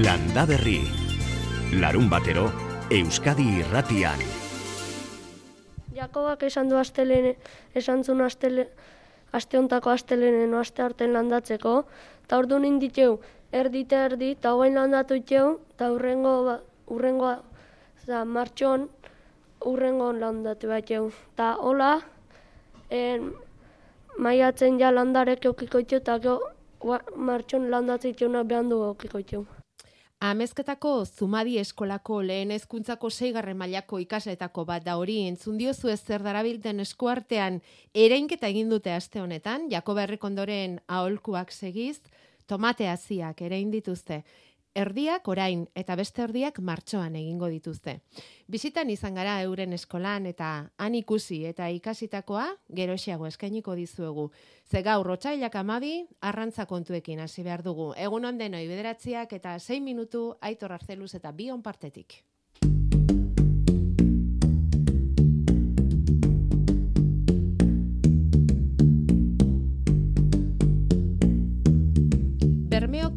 Landa Berri. Larun batero, Euskadi irratian. Jakobak esan du astelen, esan zuen astele, aste astelenen aste arten landatzeko, eta ordu ninditeu, erdi eta erdi, eta hoain landatu itxeu, eta urrengo, ba- urrengo, za, martxon, urrengo landatu bat Eta hola, en, maiatzen ja landarek eukiko itxeu, eta martxon landatzen itxeuna behan du eukiko itxeu. Amezketako Zumadi eskolako lehen hezkuntzako seigarren mailako ikasletako bat da hori entzun diozu ez zer darabilten eskuartean ereinketa egin dute aste honetan, Jakoba Herrikondoren aholkuak segiz, tomate haziak erein dituzte. Erdiak orain eta beste erdiak martxoan egingo dituzte. Bisitan izan gara euren eskolan eta han ikusi eta ikasitakoa geroxiago eskainiko dizuegu. Ze gaur otsailak amabi, arrantza kontuekin hasi behar dugu. Egun on denoi bederatziak eta 6 minutu aitor arzeluz eta bion partetik.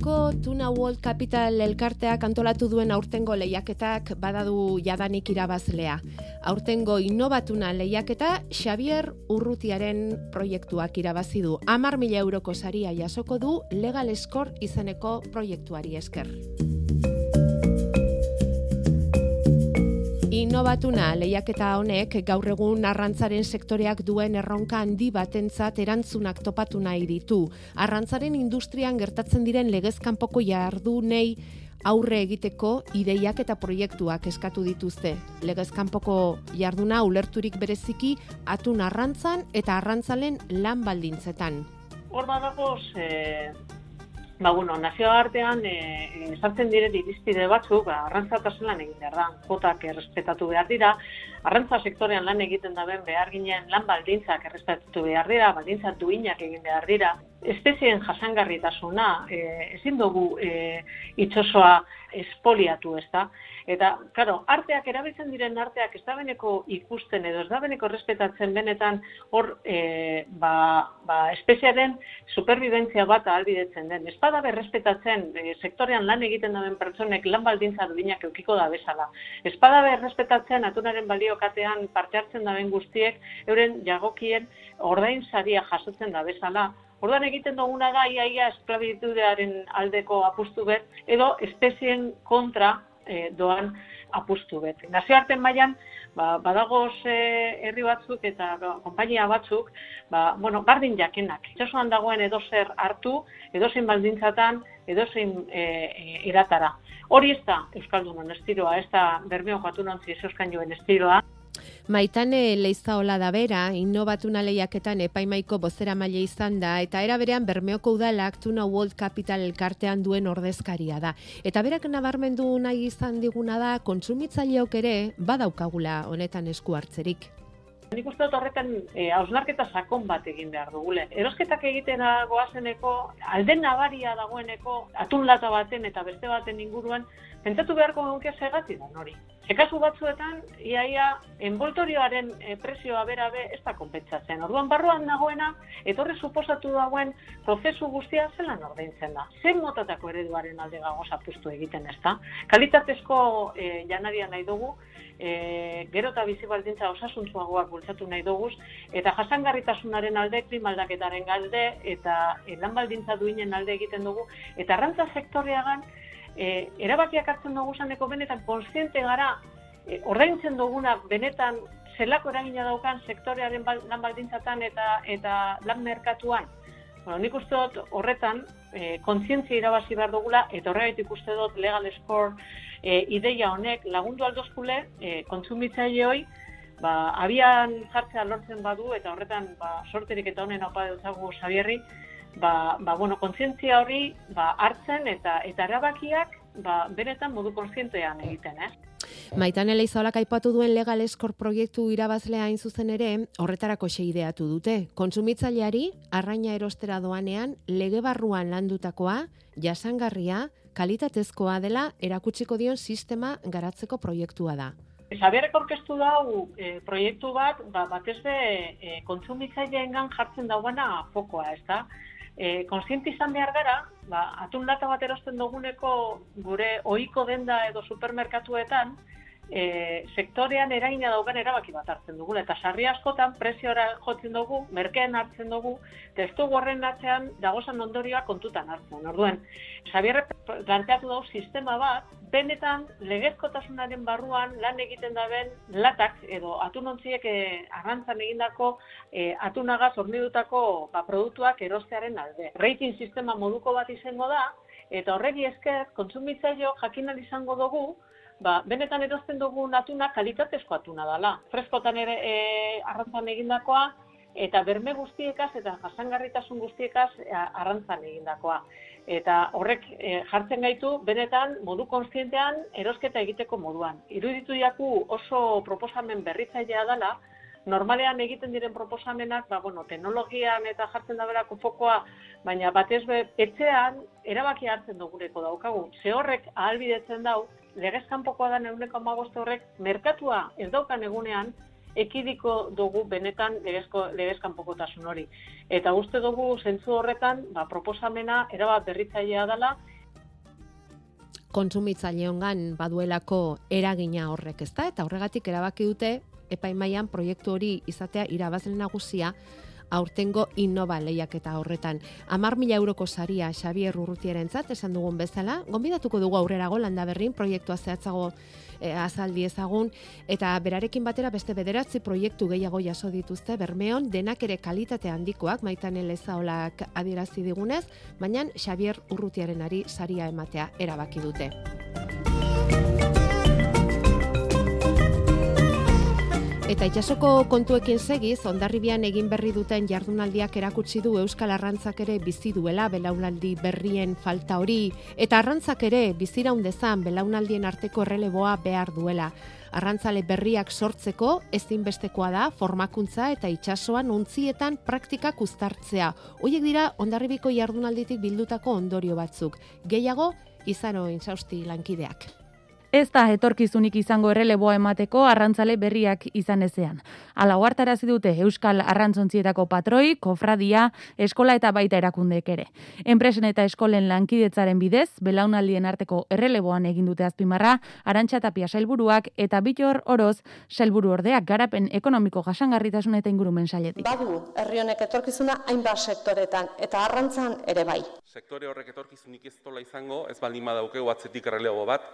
Bermeoko Tuna World Capital elkarteak antolatu duen aurtengo lehiaketak badadu jadanik irabazlea. Aurtengo innovatuna lehiaketa Xavier Urrutiaren proiektuak irabazi du. 10 mila euroko saria jasoko du Legal Score izeneko proiektuari esker. Innovatuna lehiaketa honek gaur egun arrantzaren sektoreak duen erronka handi batentzat erantzunak topatu nahi ditu. Arrantzaren industrian gertatzen diren legezkanpoko jardunei aurre egiteko ideiak eta proiektuak eskatu dituzte. Legezkanpoko jarduna ulerturik bereziki atun arrantzan eta arrantzalen lan baldintzetan. Hor badagoz, e, ba, bueno, nazioartean e, sartzen diren irizpide batzuk, ba, arrantzatasun lan egin behar da, kotak errespetatu behar dira, arrantza sektorean lan egiten daben behar ginen lan baldintzak errespetatu behar dira, baldintza duinak egin behar dira, espezien jasangarritasuna e, ezin dugu e, itxosoa espoliatu, ez da? Eta, claro, arteak, erabiltzen diren arteak ez da beneko ikusten edo ez da beneko respetatzen benetan hor e, ba, ba, espeziaren superbibentzia bat ahalbidetzen den. Ez bada berrespetatzen e, sektorean lan egiten daben pertsonek lan baldintza dudinak eukiko da bezala. Ez bada berrespetatzen atunaren baliokatean parte hartzen daben guztiek euren jagokien ordain saria jasotzen da bezala. Orduan egiten duguna da iaia esklabitudearen aldeko apustu bet, edo espezien kontra e, doan apustu bet. Nazioarten mailan ba, badagoz herri batzuk eta ba, konpainia batzuk, ba, bueno, bardin jakenak. Itxasuan dagoen edozer hartu, edozein baldintzatan, edozein e, e, eratara. Hori ez da Euskaldunon estiloa, ez da Bermeoko atunontzi euskan estiloa. Maitane Leizaola da bera, innovatuna lehiaketan epaimaiko bozera maile izan da, eta era berean Bermeoko udalak Tuna World Capital elkartean duen ordezkaria da. Eta berak nabarmendu nahi izan diguna da, kontsumitzaileok ere badaukagula honetan esku hartzerik. Nik uste dut horretan e, hausnarketa sakon bat egin behar dugule. Erosketak egitera goazeneko, alden nabaria dagoeneko, atun lata baten eta beste baten inguruan, pentsatu beharko genuke segati da hori. Ekasu batzuetan, iaia, envoltorioaren e, presioa bera be ez da konpentsatzen. Orduan barruan dagoena, etorre suposatu dagoen prozesu guztia zelan ordaintzen da. Zer motatako ereduaren alde gagoz apustu egiten ez da. Kalitatezko e, janaria nahi dugu, e, gero eta bizi baldintza osasuntzuagoak bultzatu nahi duguz, eta jasangarritasunaren alde, klimaldaketaren alde, eta e, lan baldintza duinen alde egiten dugu, eta arrantza sektoreagan, e, erabakiak hartzen dugu zaneko benetan konstiente gara, e, ordaintzen duguna benetan zelako eragina daukan sektorearen lan baldintzatan eta, eta lan merkatuan. Bueno, nik uste dut horretan e, kontzientzia irabazi behar dugula, eta horregatik uste dut legal score e, ideia honek lagundu aldozkule e, kontsumitzaile hoi, ba, abian jartzea lortzen badu, eta horretan ba, sorterik eta honen opa dutzagu Xabierri, ba, ba, bueno, kontzientzia hori ba, hartzen eta eta erabakiak ba, benetan modu kontzientean egiten, eh? Maitane Leizolak aipatu duen Legal Eskor proiektu irabazlea hain zuzen ere, horretarako ideatu dute. Kontsumitzaileari, arraina erostera doanean, lege barruan landutakoa, jasangarria, kalitatezkoa dela erakutsiko dion sistema garatzeko proiektua da. Xabierrek orkestu dau e, proiektu bat, ba, batez be e, kontsumitzaileengan jartzen dauana fokoa, ez da? E, konsienti izan behar gara, ba, atun lata bat erosten duguneko gure ohiko denda edo supermerkatuetan, e, sektorean eragina daukan erabaki bat hartzen dugu. Eta sarri askotan presiora jotzen dugu, merkeen hartzen dugu, dugu horren atzean dagozan ondorioa kontutan hartzen. Orduen, Xabier planteatu dugu sistema bat, benetan legezkotasunaren barruan lan egiten daben latak edo atunontziek e, arrantzan egindako e, atunagaz hornidutako ba, produktuak erostearen alde. Rating sistema moduko bat izango da, eta horregi esker, kontsumitzaio jakinan izango dugu, ba, benetan erosten dugu atuna kalitatezko atuna dela. Freskotan ere e, arrantzan egindakoa, eta berme guztiekaz eta jasangarritasun guztiekaz e, arrantzan egindakoa. Eta horrek e, jartzen gaitu, benetan modu konstientean erosketa egiteko moduan. Iruditu jaku oso proposamen berritzailea dela, normalean egiten diren proposamenak, ba, bueno, teknologian eta jartzen da berako fokoa, baina batez be, etxean erabaki hartzen dugureko daukagu. Ze horrek ahalbidetzen dau, legezkanpokoa da neuneko amagoste horrek, merkatua ez daukan egunean, ekidiko dugu benetan legezko, legezkanpokotasun hori. Eta uste dugu zentzu horretan, ba, proposamena erabat berritzailea dela, kontsumitzaile hongan baduelako eragina horrek, ezta? Eta horregatik erabaki dute epaimaian proiektu hori izatea irabazle nagusia aurtengo innova lehiaketa horretan. Amar mila euroko saria Xavier Urrutiaren zat, esan dugun bezala, gonbidatuko dugu aurrerago landa berrin, proiektua zehatzago e, azaldi ezagun, eta berarekin batera beste bederatzi proiektu gehiago jaso dituzte bermeon, denak ere kalitate handikoak, maitan elezaolak adierazi digunez, baina Xavier Urrutiaren ari saria ematea erabaki dute. Eta itxasoko kontuekin segiz, ondarribian egin berri duten jardunaldiak erakutsi du Euskal Arrantzak ere bizi duela belaunaldi berrien falta hori, eta arrantzak ere biziraun dezan belaunaldien arteko erreleboa behar duela. Arrantzale berriak sortzeko ezinbestekoa da formakuntza eta itsasoan untzietan praktikak uztartzea. Hoiek dira ondarribiko jardunalditik bildutako ondorio batzuk. Gehiago, izaro insausti lankideak ez da etorkizunik izango erreleboa emateko arrantzale berriak izan ezean. Ala huartarazi dute Euskal Arrantzontzietako patroi, kofradia, eskola eta baita erakundeek ere. Enpresen eta eskolen lankidetzaren bidez, belaunaldien arteko erreleboan egin dute azpimarra, arantxatapia sailburuak eta bitor oroz sailburu ordeak garapen ekonomiko jasangarritasun eta ingurumen sailetik. Badu, herri honek etorkizuna hainbat sektoretan eta arrantzan ere bai. Sektore horrek etorkizunik ez tola izango, ez baldin badaukeu atzetik errelebo bat,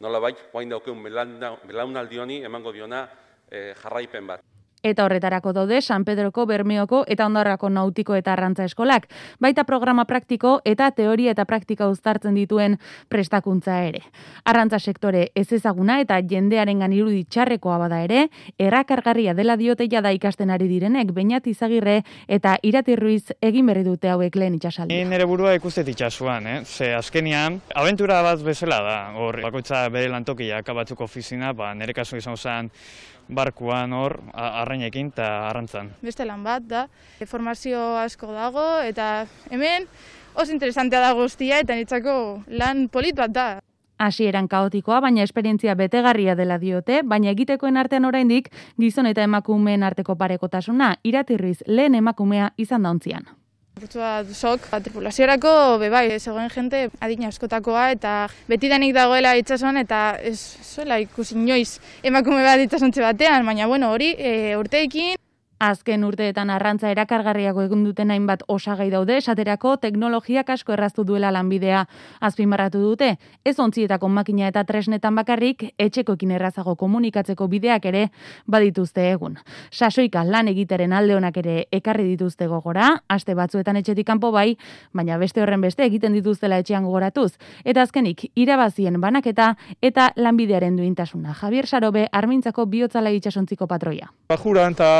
nola bai, guain daukeun belaunaldi honi emango diona eh, jarraipen bat eta horretarako daude San Pedroko, Bermeoko eta Ondarrako Nautiko eta Arrantza eskolak, baita programa praktiko eta teoria eta praktika uztartzen dituen prestakuntza ere. Arrantza sektore ez ezaguna eta jendearengan irudi txarrekoa bada ere, errakargarria dela dioteia da ikasten ari direnek, bainat izagirre eta iratirruiz egin berri dute hauek lehen itxasaldi. Ni nire burua ikustet itxasuan, eh? ze azkenian, aventura bat bezala da, hor, bakoitza bere lantokia akabatzuk ofizina, ba, nire kasu izan zen barkuan hor, arrainekin eta arrantzan. Beste lan bat da, formazio asko dago eta hemen oso interesantea da guztia eta nitzako lan polit bat da. Hasi eran kaotikoa, baina esperientzia betegarria dela diote, baina egitekoen artean oraindik gizon eta emakumeen arteko parekotasuna iratirriz lehen emakumea izan dauntzian. Burtsua sok, tripulaziorako, bebai, zegoen jente adina askotakoa eta beti denik dagoela itxasuan eta ez zuela ikusi inoiz emakume bat itxasuntze batean, baina bueno, hori e, urteekin Azken urteetan arrantza erakargarriago egun duten hainbat osagai daude, esaterako teknologiak asko erraztu duela lanbidea. Azpimarratu dute, ez ontzietako makina eta tresnetan bakarrik, etxekoekin errazago komunikatzeko bideak ere badituzte egun. Sasoika lan egiteren alde honak ere ekarri dituzte gogora, aste batzuetan etxetik kanpo bai, baina beste horren beste egiten dituztela etxean gogoratuz. Eta azkenik, irabazien banaketa eta lanbidearen duintasuna. Javier Sarobe, armintzako bihotzala itxasontziko patroia. Bajura eta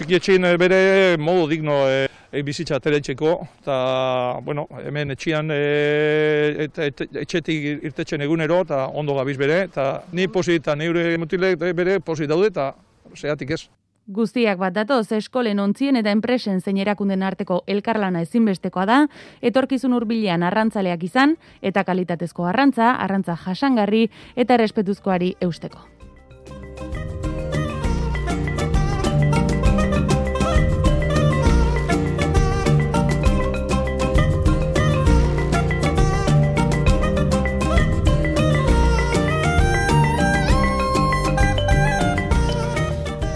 txikietxein eh, bere modu digno e, e, bizitza teretxeko, eta, bueno, hemen etxian e, et, et, etxetik irtetzen egunero, eta ondo gabiz bere, eta ni posi eta neure mutilek bere posi daude, eta zeatik ez. Guztiak bat datoz, eskolen ontzien eta enpresen zein erakunden arteko elkarlana ezinbestekoa da, etorkizun hurbilean arrantzaleak izan, eta kalitatezko arrantza, arrantza jasangarri eta errespetuzkoari eusteko.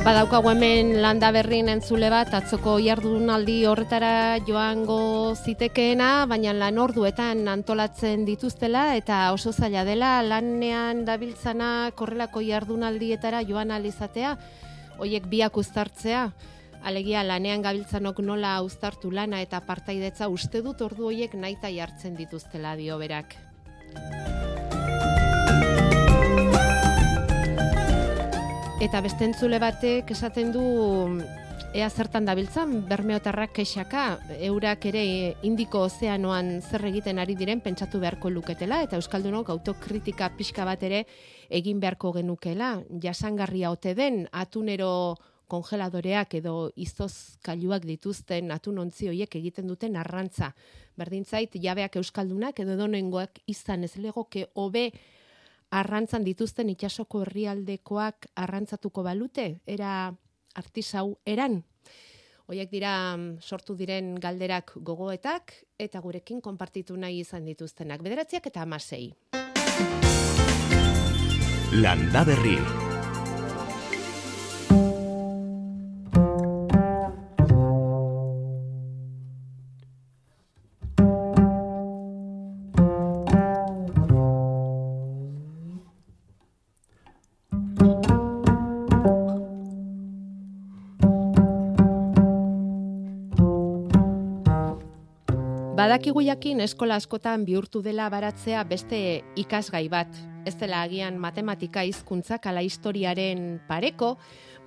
Badaukagu hemen landa berrien entzule bat, atzoko jardunaldi horretara joango zitekeena, baina lan orduetan antolatzen dituztela eta oso zaila dela lanean dabiltzana korrelako jardunaldietara joan alizatea, hoiek biak uztartzea, alegia lanean gabiltzanok nola uztartu lana eta partaidetza uste dut ordu hoiek naita jartzen dituztela dio berak. Eta beste entzule batek esaten du ea zertan dabiltzan bermeotarrak kexaka, eurak ere indiko ozeanoan zer egiten ari diren pentsatu beharko luketela eta euskaldunok autokritika pixka bat ere egin beharko genukela. Jasangarria ote den atunero kongeladoreak edo izozkailuak dituzten atun ontzi horiek egiten duten arrantza. Berdintzait jabeak euskaldunak edo donengoak izan ez legoke hobe arrantzan dituzten itxasoko herrialdekoak arrantzatuko balute, era artisau eran. Hoiek dira mm, sortu diren galderak gogoetak eta gurekin konpartitu nahi izan dituztenak. Bederatziak eta amasei. Landa berri. Badakigu jakin eskola askotan bihurtu dela baratzea beste ikasgai bat. Ez dela agian matematika hizkuntzak ala historiaren pareko,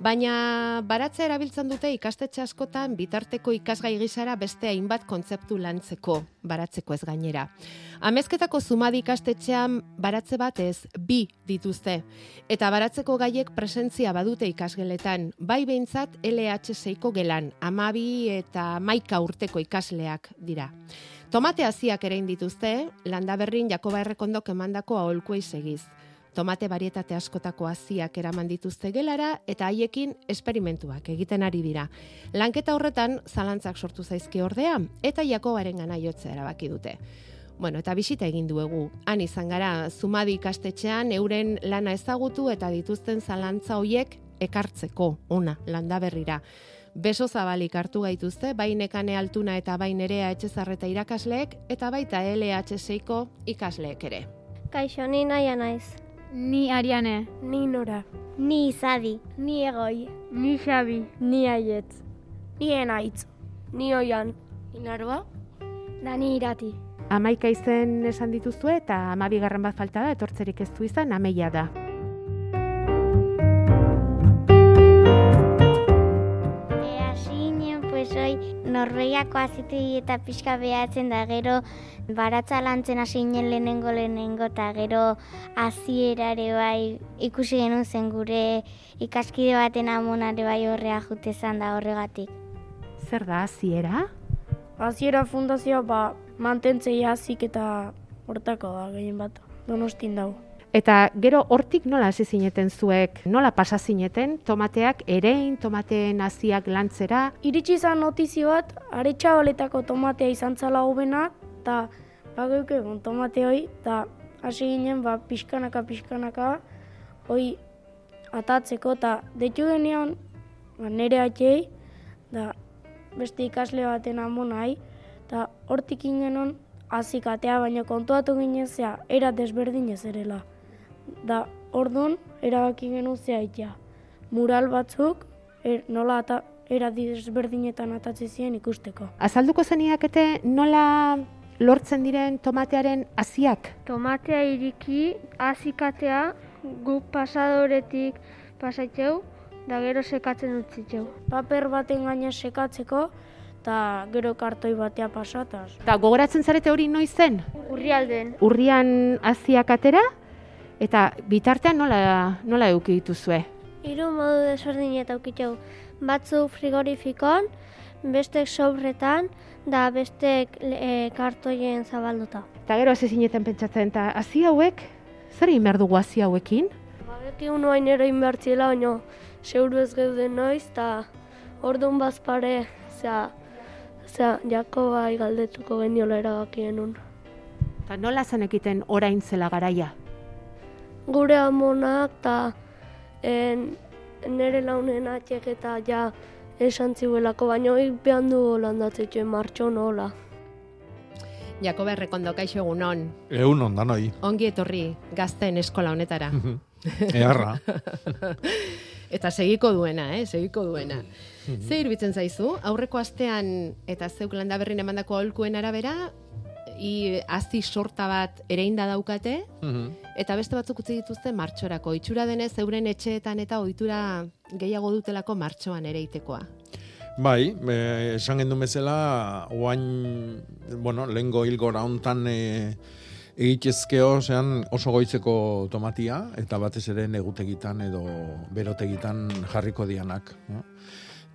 baina baratzea erabiltzen dute ikastetxe askotan bitarteko ikasgai gisara beste hainbat kontzeptu lantzeko, baratzeko ez gainera. Amezketako zumadi ikastetxean baratze batez bi dituzte, eta baratzeko gaiek presentzia badute ikasgeletan, bai behintzat LH6ko gelan, amabi eta maika urteko ikasleak dira. Tomate hasiak ere dituzte, landa berrin Jakoba Errekondok emandako aholkuei segiz. Tomate barietate askotako hasiak eraman dituzte gelara eta haiekin esperimentuak egiten ari dira. Lanketa horretan zalantzak sortu zaizki ordea eta Jakobaren gana jotzea erabaki dute. Bueno, eta bisita egin duegu. Han izan gara, zumadi ikastetxean euren lana ezagutu eta dituzten zalantza hoiek ekartzeko, ona, landa berrira beso zabalik hartu gaituzte, bai nekane altuna eta bai nerea etxezarreta irakasleek, eta baita LH6ko ikasleek ere. Kaixo, ni naia naiz. Ni Ariane. Ni Nora. Ni Izadi. Ni Egoi. Ni Xabi. Ni Aietz. Ni Enaitz. Ni Oian. Inarba? Da ni Irati. Amaika izen esan dituzue eta amabigarren bat falta da, etortzerik ez du izan, ameia da. Norveiako azitu eta pixka behatzen da gero baratza lantzen hasi ginen lehenengo lehenengo eta gero azierare bai ikusi genuen zen gure ikaskide baten amonare bai horrea jute zan da horregatik. Zer da aziera? Aziera fundazioa ba, mantentzei hazik eta hortako da gehien bat, donostin dago. Eta gero hortik nola hasi zineten zuek, nola pasa zineten, tomateak erein, tomateen hasiak lantzera? Iritsi izan notizio bat, aretsa baletako tomatea izan zala hobena, eta bagoik egon tomate hoi, eta hasi ginen ba, pixkanaka, pixkanaka, hoi atatzeko, eta detu genion ba, nire atxei, da beste ikasle baten amon nahi, eta hortik ingen hasi katea, baina kontuatu ginen zea, era desberdin ez erela da ordun erabaki genu zehaitia. Mural batzuk er, nola eta era desberdinetan atatzi ziren ikusteko. Azalduko zeniakete nola lortzen diren tomatearen hasiak? Tomatea iriki hasikatea guk pasadoretik pasaitzeu da gero sekatzen utzitzeu. Paper baten gaina sekatzeko eta gero kartoi batea pasataz. Ta gogoratzen zarete hori noiz zen? Urrialden. Urrian hasiak atera? Eta bitartean nola, nola euki dituzue? Hiru modu desberdin eta ukitxau. Batzuk frigorifikon, bestek sobretan, da bestek e, kartoien zabalduta. Eta gero hasi zineten pentsatzen, eta hazi hauek, zer egin behar dugu hazi hauekin? Ba, beti unoain ero inbertziela, baina zeuru ez geuden noiz, eta orduan bazpare, zera, zera, jako bai galdetuko geniola erabakien un. Eta nola zen ekiten orain zela garaia? Gure amonak eta en, nire launen atxek eta ja esan zibuelako, baina hori behan du landatzeko martxo nola. Jakoba Errekondo, kaixo egunon. Egun ondan hoi. Ongi etorri gazten eskola honetara. Eharra. eta segiko duena, eh? segiko duena. Ze irbitzen zaizu, aurreko astean eta zeuk landa berrin emandako aholkuen arabera, i hazi sorta bat ereinda daukate, eta beste batzuk utzi dituzte martxorako. Itxura denez, euren etxeetan eta ohitura gehiago dutelako martxoan ereitekoa. Bai, e, esan gendu bezala, oain, bueno, lehengo hilgora hontan e, egitezkeo, zean oso goitzeko tomatia, eta batez ere negutegitan edo berotegitan jarriko dianak. No?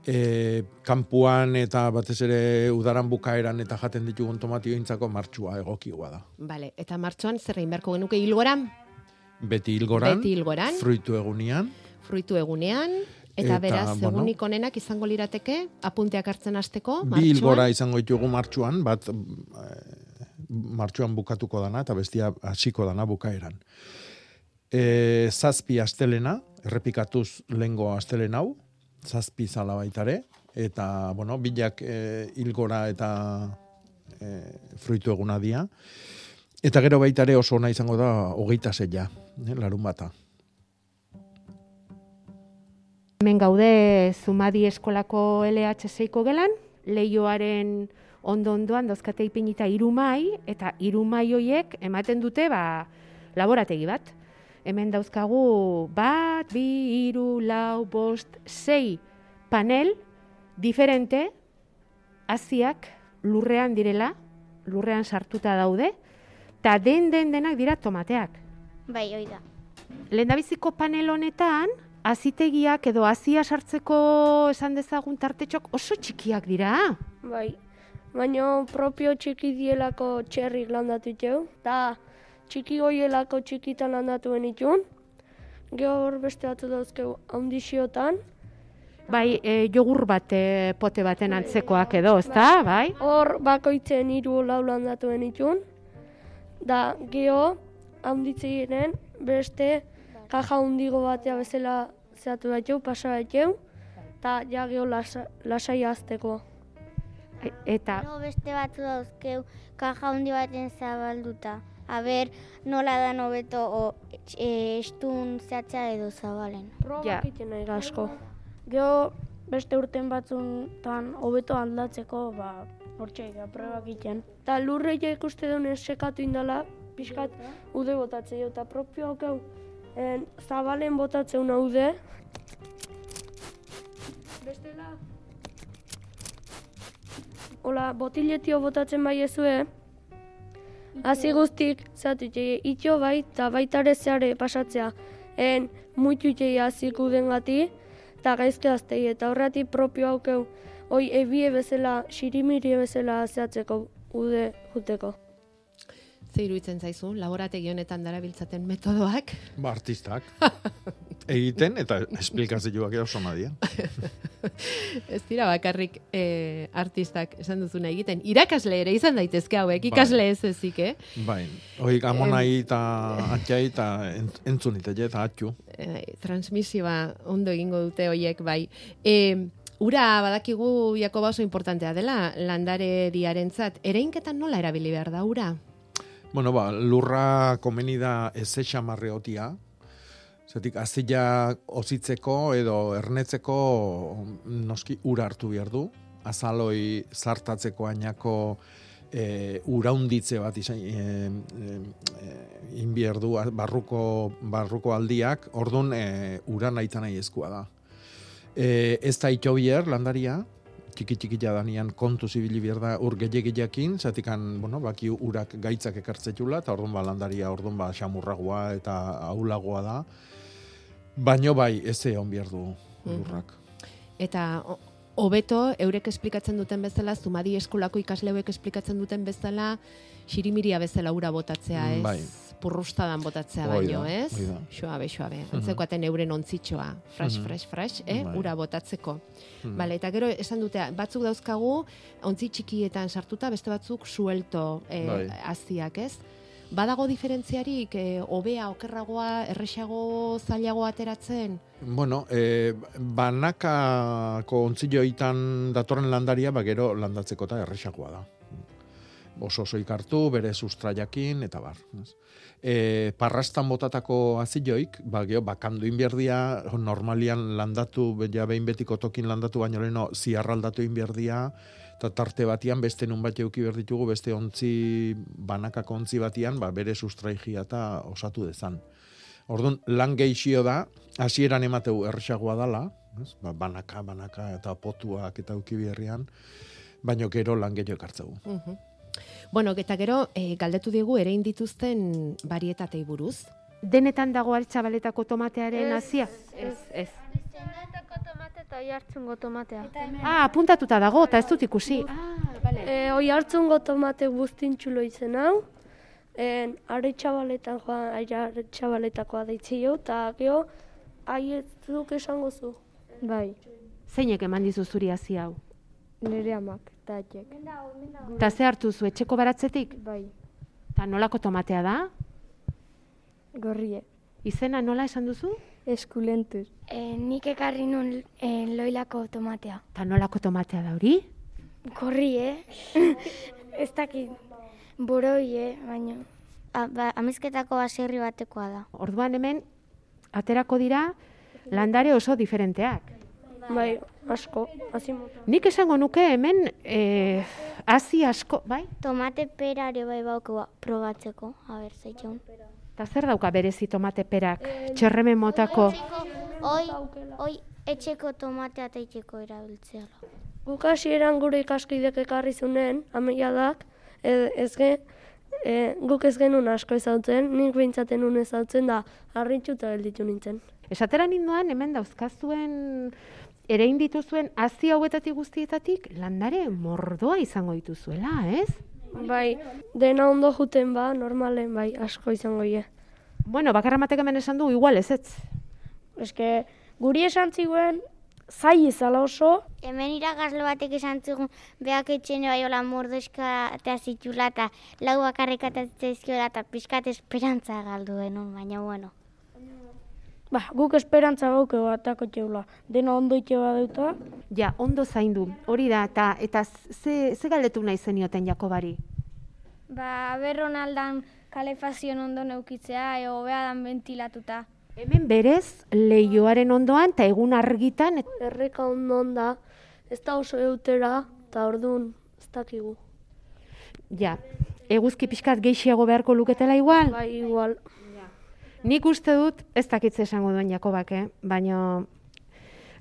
E, kanpuan eta batez ere udaran bukaeran eta jaten ditugun tomatio intzako martxua egokigua da. Vale, eta martxoan zer egin beharko genuke hilgoran? Beti hilgoran, Beti hilgoran. fruitu egunean. Fruitu egunean, Eta, Eta, beraz, bueno. egunik onenak izango lirateke, apunteak hartzen hasteko, Bi hilgora izango ditugu martxuan, bat eh, martxuan bukatuko dana eta bestia hasiko dana bukaeran. E, zazpi astelena, errepikatuz lengo astelen hau, zazpi zala baitare, eta, bueno, bilak e, hilgora eta e, fruitu eguna dia. Eta gero baitare oso ona izango da hogeita zeia, eh, larun bata. Hemen gaude Zumadi eskolako LH6ko gelan, leioaren ondo-ondoan dauzkate ipinita irumai, eta irumai hoiek ematen dute ba, laborategi bat. Hemen dauzkagu bat, bi, hiru, lau, bost, sei panel diferente haziak lurrean direla, lurrean sartuta daude, eta den den denak dira tomateak. Bai, hoi da. Lehendabiziko panel honetan, azitegiak edo azia sartzeko esan dezagun tartetxok oso txikiak dira. Bai, baina propio txiki dielako txerrik landatu jau, eta txiki goielako txikitan landatu benitun. Gehor beste batu dauzkeu handixiotan. Bai, e, jogur bat e, pote baten antzekoak edo, ezta? Bai. Hor bakoitzen hiru lau landatu benitun. Da, geho, handitzenen beste kaja hundigo batea bezala zehatu batxeu, pasa batxeu, eta ja geho lasa, lasai azteko. Eta Gero beste batzu dauzkeu kaja handi baten zabalduta. A ber, nola da hobeto o e, estun zehatza edo zabalen. Proba Ja. egiten nahi asko. Gero beste urten batzuntan hobeto aldatzeko, ba, hortxe, probak egiten. Eta lurreia ikuste duen sekatu indala, pixkat ude botatzen jo, eta propio haukeu, en, zabalen botatzen ude. Bestela, Ola, botiletio botatzen bai ezue, Hazi guztik, zatu itxo bai, eta baita zeare pasatzea. En, muitu uden gati, eta gaizke aztei, eta horretik propio haukeu, hoi ebie bezala, xirimiri bezala zehatzeko ude juteko. Ze iruditzen zaizu, laborategi honetan darabiltzaten metodoak? Ba, artistak. Egiten eta esplikazioak oso nadia. Ez dira bakarrik e, artistak esan duzuna egiten. Irakasle ere izan daitezke hauek, ikasle ez ezik, eh? Bai, hoi gamonai eta atxai eta ent- entzun ite eta atxu. e, transmisioa ondo egingo dute hoiek bai. E, ura badakigu Jakoba oso importantea dela landare diarentzat. Ereinketan nola erabili behar da ura? Bueno, ba, lurra komeni da ez marreotia. Zetik, azila ozitzeko edo ernetzeko noski ura hartu behar du. Azaloi zartatzeko ainako e, uraunditze bat izan, e, e, inbier du barruko, barruko aldiak, ordun e, ura nahi ezkoa da. E, ez da ito bier, landaria, txiki txiki danian kontu zibili bier da ur gehiagiakin, zatikan, bueno, baki urak gaitzak ekartzetula, eta orduan ba landaria, orduan ba xamurragoa eta aulagoa da. Baino bai, ez egon bier du lurrak. Eta o- hobeto eurek esplikatzen duten bezala, Zumadi eskolako ikasleuek esplikatzen duten bezala, xirimiria bezala ura botatzea, ez? Mm, bai. Purrustadan botatzea baino, ez? hoi da. Xoabe, xoabe. Mhm. Antzekoaten euren ontzitxoa, fresh, Mhm. fresh, fresh, eh? Bai. Ura botatzeko. Mhm. Bale, eta gero esan dute, batzuk dauzkagu, ontzi txikietan sartuta, beste batzuk suelto eh, Bai. haziak, ez? Badago diferentziarik, eh, hobea, okerragoa, erresago, zailago ateratzen? Bueno, e, banakako ontzioitan datorren landaria, ba, gero landatzeko eta erresagoa da. Oso oso ikartu, bere sustraiakin, eta bar. E, parrastan botatako azioik, ba, geho, bakandu inbierdia, normalian landatu, ja behin betiko tokin landatu, baino leno, ziarraldatu inbierdia, eta tarte batian beste nun bat euki berditugu, beste ontzi, banakako ontzi batian, ba, bere sustraigia eta osatu dezan. Orduan, lan geixio da, hasieran emateu erresagoa dala, ez? Ba, banaka, banaka eta potuak eta uki berrian, baino gero lan gehiago ekartzegu. Mhm. Bueno, eta gero, e, galdetu digu ere indituzten barietatei buruz. Denetan dago altxabaletako tomatearen hasia? Ez, ez. tomate eta oi hartzungo tomatea. Ah, apuntatuta dago, eta ez dut ikusi. Ah, vale. E, oi hartzungo tomate guztin txulo izen hau, en aretxabaletan joan, aretxabaletakoa daitzi jo, eta geho, ai ez duk esango zu. Bai. Zeinek eman dizu zuri hasi hau? Nere amak, eta etxek. Eta ze hartu zu, etxeko baratzetik? Bai. Eta nolako tomatea da? Gorrie. Izena nola esan duzu? Eskulentuz. E, nik ekarri nun e, loilako tomatea. Eta nolako tomatea da hori? Gorrie. ez dakit boroi, eh, baina... A, ba, amizketako baserri batekoa da. Orduan hemen, aterako dira, landare oso diferenteak. Bai, asko, hasi Nik esango nuke hemen, eh, hasi asko, bai? Tomate perare bai bauko probatzeko, a ber, zeitxun. Eta zer dauka berezi tomate perak, txerremen motako? Oi, oi, etxeko tomatea eta etxeko erabiltzea. Guk hasieran gure ikaskidek ekarri zunen, ameiadak, ez ge, e, guk ez genuen asko ezautzen, nik behintzaten nun ezautzen da, harritxu eta gelditu nintzen. Esatera ninduan, hemen dauzkazuen, ere indituzuen, hazi hauetatik guztietatik, landare mordoa izango dituzuela, ez? Bai, dena ondo juten ba, normalen, bai, asko izango ie. Bueno, bakarra matek hemen esan du, igual ez ez? Eske, guri esan ziguen, zai izala oso. Hemen iragazlo batek esan zugun, behak etxene bai hola mordoska eta zitula eta lau bakarrik eta eta pixkat esperantza galdu denun, baina bueno. Ba, guk esperantza gauke batako txeula. Dena ondo itxe badeuta. Ja, ondo zaindu. Hori da, eta, eta ze, ze galdetu nahi zenioten Jakobari? Ba, berron aldan kalefazion ondo neukitzea, ego beha dan ventilatuta. Hemen berez, lehioaren ondoan eta egun argitan. Erreka ondo da, ez da oso eutera, eta orduan, ez dakigu. Ja, eguzki pixkat gehiago beharko luketela igual? Bai, igual. Nik uste dut, ez dakitze esango duen Jakobak, eh? baina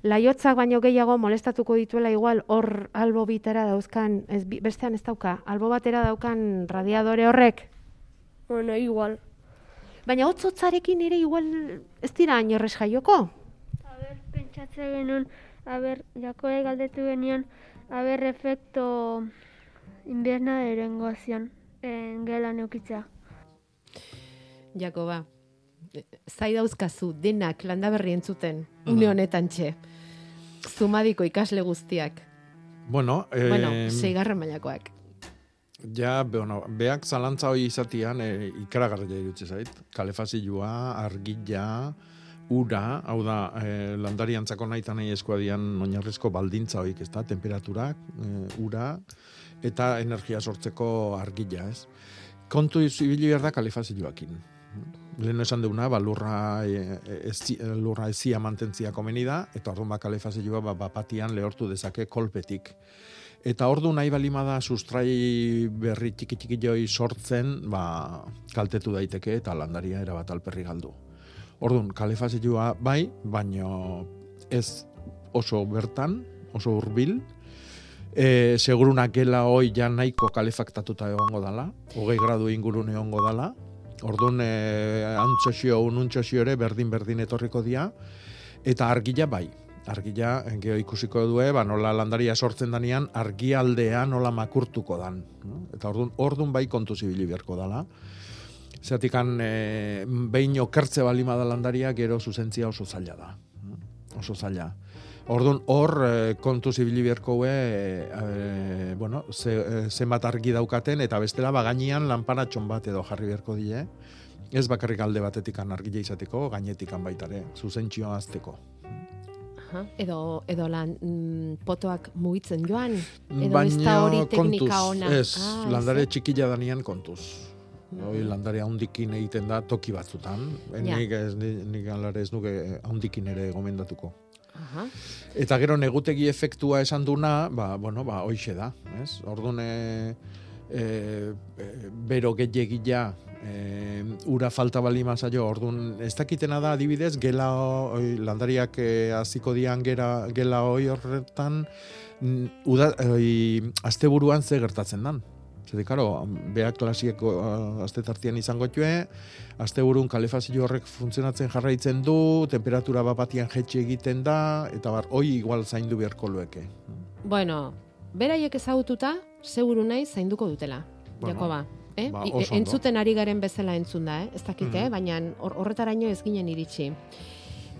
laiotzak baino gehiago molestatuko dituela igual hor albo bitera dauzkan, ez, bestean ez dauka, albo batera daukan radiadore horrek? Bueno, igual. Baina hotzotzarekin ere igual ez dira ainorrez jaioko? Aber, pentsatze genuen, aber, jakoe galdetu genion, aber, efekto inbierna erengo azian, en gela neukitza. Jakoba, zai dauzkazu denak landaberri entzuten, une honetan txe. Zumadiko ikasle guztiak. Bueno, eh, bueno, seigarren mailakoak. Ja, bueno, beak zalantza hori izatian e, ikaragarria irutze zait. Kalefazioa, argila, ura, hau da, e, landariantzako nahi eta nahi eskuadian oinarrizko baldintza hoik, ez da, temperaturak, e, ura, eta energia sortzeko argila, ez. Kontu izibili behar da kalefazioakin. Lehen esan duguna, ba, lurra, e, e, lurra ezia mantentzia komeni da, eta orduan ba, kalefazioa ba, bapatian lehortu dezake kolpetik. Eta ordu nahi balima da sustrai berri txiki txiki joi sortzen, ba, kaltetu daiteke eta landaria erabat alperri galdu. Orduan, kalefazioa bai, baino ez oso bertan, oso hurbil. E, seguruna gela hoi ja nahiko kalefaktatuta egongo dala, hogei gradu ingurune egongo dala. Orduan, e, antxosio, ununtxosio ere berdin-berdin etorriko dia. Eta argila bai, argia geho ikusiko du ba nola landaria sortzen danean argialdea nola makurtuko dan eta ordun ordun bai kontu zibili beharko dala. Zeratikan e, behin okertze balima da landaria gero zuzentzia oso zaila da oso zaila Orduan hor e, kontu zibili beharko e, e, bueno, ze, zenbat argi daukaten eta bestela bagainean lanpanatxon bat edo jarri beharko die Ez bakarrik alde batetik argile izateko, gainetik baitare, zuzentzioa azteko. Aha, edo, edo lan mm, potoak mugitzen joan? Edo ez da hori teknika kontuz, ona? Ez, Ah, landare txikila danian kontuz. Hoi, landare haundikin egiten da toki batzutan. Ja. Nik, ez, ni- nik alare ez nuke haundikin ere gomendatuko. Aha. Eta gero negutegi efektua esan duna, ba, bueno, ba, hoixe da, ez? Orduan, e, e, e, bero gehiagila, e, ura falta bali mazaio, orduan, ez dakitena da, adibidez, gela, oi, landariak e, hasiko dian gera, gela hoi horretan, uda, oi, asteburuan ze gertatzen dan. Zer, karo, beha klasieko azte tartian izango txue, asteburun kalefazio horrek funtzionatzen jarraitzen du, temperatura bat batian jetxe egiten da, eta bar, hoi igual zaindu beharko lueke. Bueno, beraiek ezagututa, seguru nahi zainduko dutela, Bueno, Jakoba. Eh? ba, I- ondo. entzuten ari garen bezala entzun da, eh? ez dakit, eh? Mhm. baina hor- horretaraino ez ginen iritsi.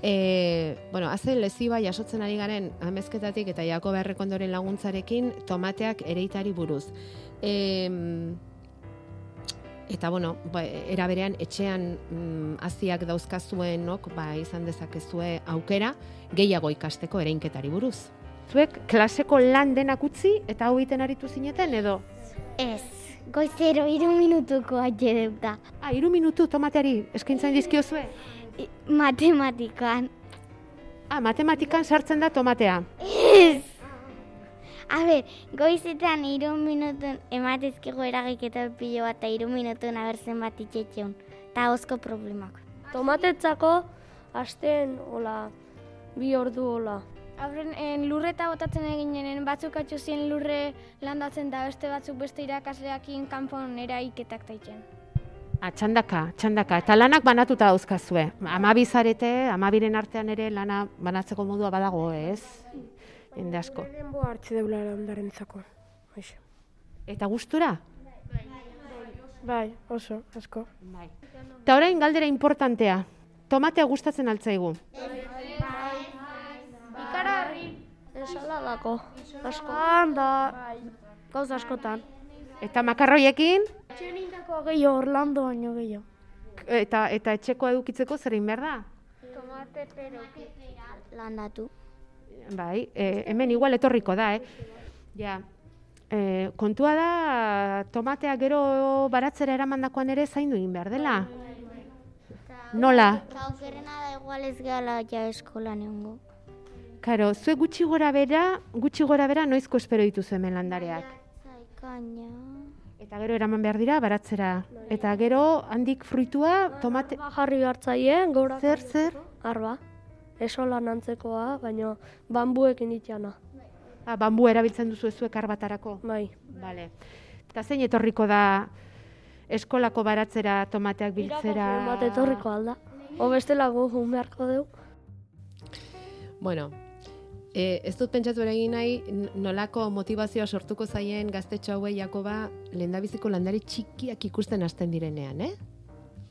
E, bueno, haze leziba jasotzen ari garen amezketatik eta Jakoba errekondoren laguntzarekin tomateak ereitari buruz. E, eta bueno, ba, era berean etxean mm, haziak dauzkazuenok ba, izan dezakezue aukera gehiago ikasteko ereinketari buruz. Zuek klaseko lan denak utzi eta hau egiten aritu zineten edo? Ez, goizero iru minutuko atxe deuta. Ah, iru minutu tomateari eskaintzen dizkiozue? Matematikan. Ah, matematikan sartzen da tomatea. Ez! A ber, goizetan iru minutun ematezkego eragiketa pilo bat eta iru minutun abertzen bat itxetxeun. Ta osko problemak. Tomatetzako asteen hola bi ordu hola. Aurren, en, lurreta botatzen eginen, batzuk atxo zien lurre landatzen da beste batzuk beste irakasleakin kanpon eraiketak taitzen. Ah, txandaka, txandaka. Eta lanak banatuta dauzkazue. Amabi zarete, amabiren artean ere lana banatzeko modua badago, ez? Jende asko. Denbo hartze deula landarentzako. Hoxe. Eta gustura? Bai, oso, asko. Bai. Eta orain galdera importantea. Tomatea gustatzen altzaigu. Ikararri. Ensaladako. Asko. da, gauza askotan. Eta makarroiekin? Txenindako gehiago, Orlando baino gehiago. Eta, eta etxeko edukitzeko zer egin behar da? Tomate pero landatu. Bai, e, hemen igual etorriko da, eh? Ja, e, kontua da, tomatea gero baratzera eramandakoan ere zaindu egin behar dela. Nola? Eta okerrena da igual ez gehala ja eskolan egongo. Karo, zuek gutxi gora bera, gutxi gora bera noizko espero dituzu hemen landareak. Zaikaina. Eta gero eraman behar dira baratzera. Eta gero handik fruitua, tomate... Ba jarri hartzaie, gora. Zer, zer? Arba. Esola nantzekoa, baino bambuekin ditjana. Ah, bambu erabiltzen duzu zuek arbatarako? Bai. Vale. Eta zein etorriko da eskolako baratzera tomateak biltzera? Bat etorriko alda. O bestela gu beharko deu. Bueno, e, ez dut pentsatu ere egin nahi nolako motivazioa sortuko zaien gaztetxo hauei Jakoba lehendabiziko landari txikiak ikusten hasten direnean, eh?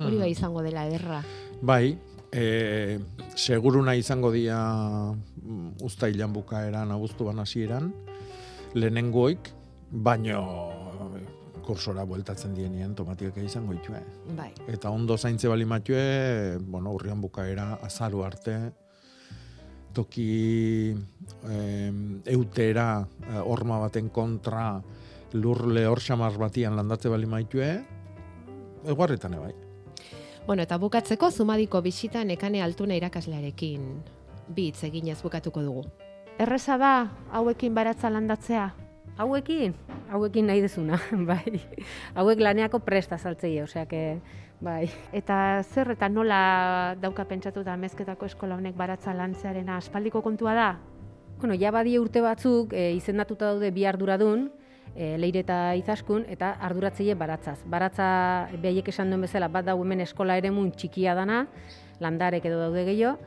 Hori bai izango dela ederra. Bai, e, seguruna izango dira mm, uztailan bukaeran, abuztu ban hasieran, lehenengoik, baino kursora bueltatzen dienien tomatiak izango itue. Bai. Eta ondo zaintze bali matue, bueno, urrian bukaera, azaru arte, toki em, eutera, eh, horma baten kontra, lur lehor xamar batian landatze bali maitue, eguarretan ebai. Bueno, eta bukatzeko zumadiko bisita nekane altuna irakaslearekin bi hitz eginez bukatuko dugu. Erreza da hauekin baratza landatzea? Hauekin, hauekin nahi dezuna, bai. Hauek laneako presta saltzei, osea que, bai. Eta zer eta nola dauka pentsatuta mezketako eskola honek baratza lantzearena aspaldiko kontua da? Bueno, ja badie urte batzuk e, izendatuta daude bi arduradun, e, leire eta izaskun, eta arduratzeie baratzaz. Baratza, behaiek esan duen bezala, bat dau hemen eskola eremun txikia dana, landarek edo daude gehiago,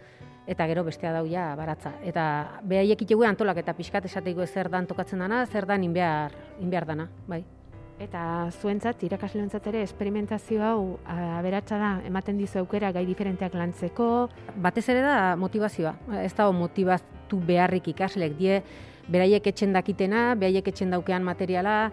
eta gero bestea dau ja baratza. Eta behaiek itxegue antolak eta pixkat esateiko zer dan tokatzen dana, zer dan inbehar, inbehar dana, bai. Eta zuentzat, irakasleontzat ere, esperimentazio hau aberatsa da, ematen dizu aukera gai diferenteak lantzeko. Batez ere da motivazioa. Ez dago motivatu beharrik ikasleek die beraiek etxen dakitena, beraiek etxen daukean materiala,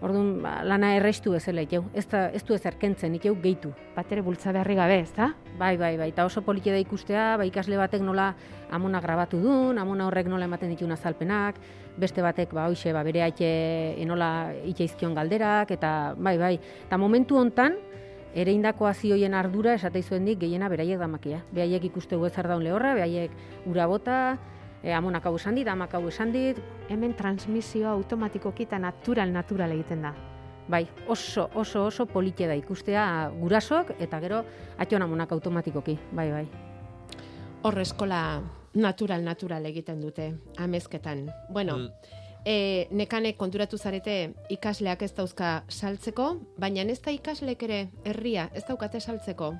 Orduan, ba, lana errestu bezala ikeu. Ez, da, ez du ezer kentzen ikeu gehitu. Bat ere bultza beharri gabe, ez da? Bai, bai, bai. Eta oso poliki da ikustea, ba, ikasle batek nola amona grabatu duen, amona horrek nola ematen dituen azalpenak, beste batek, ba, hoxe, ba, bere haike enola itxaizkion galderak, eta bai, bai. Eta momentu hontan, ere indako azioien ardura esate zuen dik gehiena beraiek damakia. Beraiek ikuste gu ezar daun lehorra, beraiek ura bota, e, amonak hau esan dit, amak hau esan dit. Hemen transmisioa automatikoki eta natural-natural egiten da. Bai, oso, oso, oso polite da ikustea gurasok eta gero atxon amonak automatikoki, bai, bai. Hor eskola natural-natural egiten dute, amezketan. Bueno, mm. E, nekanek konturatu zarete ikasleak ez dauzka saltzeko, baina ez da ikaslek ere herria ez daukate saltzeko.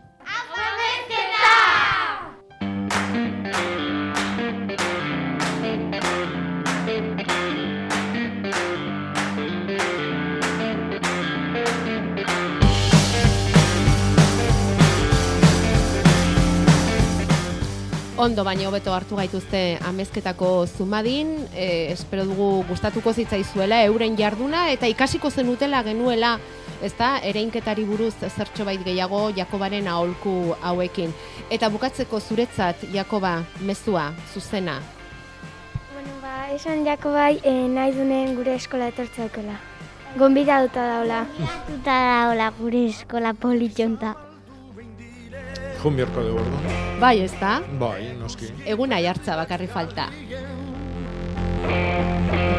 Ondo baina hobeto hartu gaituzte amezketako zumadin, e, espero dugu gustatuko zitzaizuela euren jarduna eta ikasiko zenutela genuela, ezta ereinketari buruz zertxo bait gehiago Jakobaren aholku hauekin. Eta bukatzeko zuretzat Jakoba mezua zuzena. Bueno, ba, esan Jakobai e, nahi dunen gure eskola etortzeakola. Gonbida duta daula. Duta daula gure eskola politxonta. Jun biharko dugu, ordu. Bai, ez da? Bai, noski. Egun aiartza bakarri falta.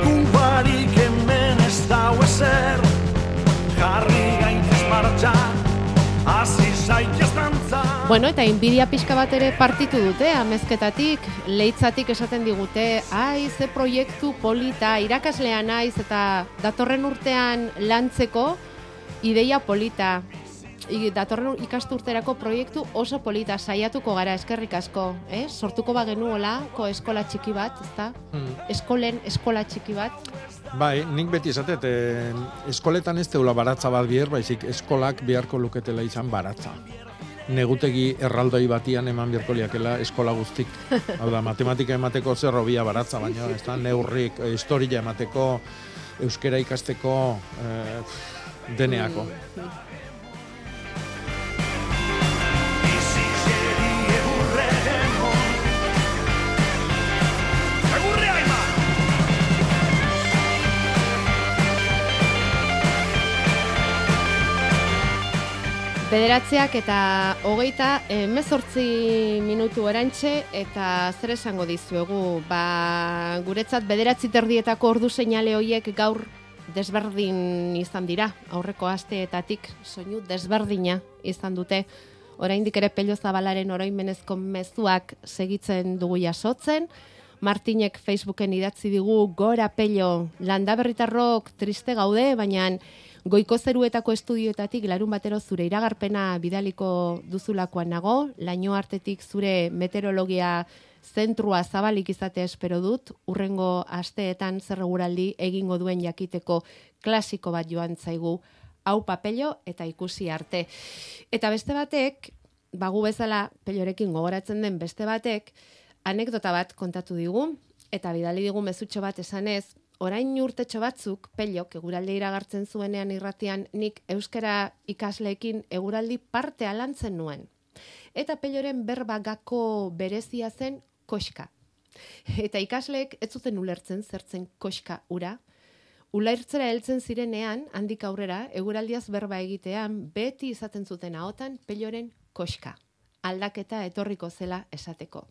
Gubarik hemen ez dau ezer, jarri gaitez martxa, hasi zaitez dantza. Bueno, eta inbidia pixka bat ere partitu dute, amezketatik, leitzatik esaten digute, ai, ze proiektu polita, irakaslea naiz, eta datorren urtean lantzeko, ideia polita, datorren ikasturterako proiektu oso polita saiatuko gara eskerrik asko, eh? Sortuko ba genuola ko eskola txiki bat, ezta? Hmm. Eskolen eskola txiki bat. Bai, nik beti esatet, eh, eskoletan ez teula baratza bat bier, baizik eskolak beharko luketela izan baratza. Negutegi erraldoi batian eman biharko liakela eskola guztik. Hau da, matematika emateko zerrobia baratza, baina ez da, neurrik, eh, historia emateko, euskera ikasteko, eh, deneako. Bederatzeak eta hogeita emezortzi minutu erantxe eta zer esango dizuegu, ba, guretzat bederatzi terdietako ordu seinale hoiek gaur desberdin izan dira, aurreko asteetatik soinu desberdina izan dute. Oraindik ere pello zabalaren oroimenezko mezuak segitzen dugu jasotzen, Martinek Facebooken idatzi digu gora pello landaberritarrok triste gaude, baina Goiko zeruetako estudioetatik larun batero zure iragarpena bidaliko duzulakoan nago, laino artetik zure meteorologia zentrua zabalik izate espero dut, urrengo asteetan zerreguraldi egingo duen jakiteko klasiko bat joan zaigu, hau papello eta ikusi arte. Eta beste batek, bagu bezala pelorekin gogoratzen den beste batek, anekdota bat kontatu digu, eta bidali digu mezutxo bat esanez, orain urtetxo batzuk, pelok, eguralde iragartzen zuenean irratian, nik euskara ikasleekin eguraldi parte alantzen nuen. Eta peloren berba gako berezia zen koska. Eta ikasleek ez zuten ulertzen zertzen koska ura. Ulairtzera heltzen zirenean, handik aurrera, eguraldiaz berba egitean, beti izaten zuten ahotan peloren koska. Aldaketa etorriko zela esateko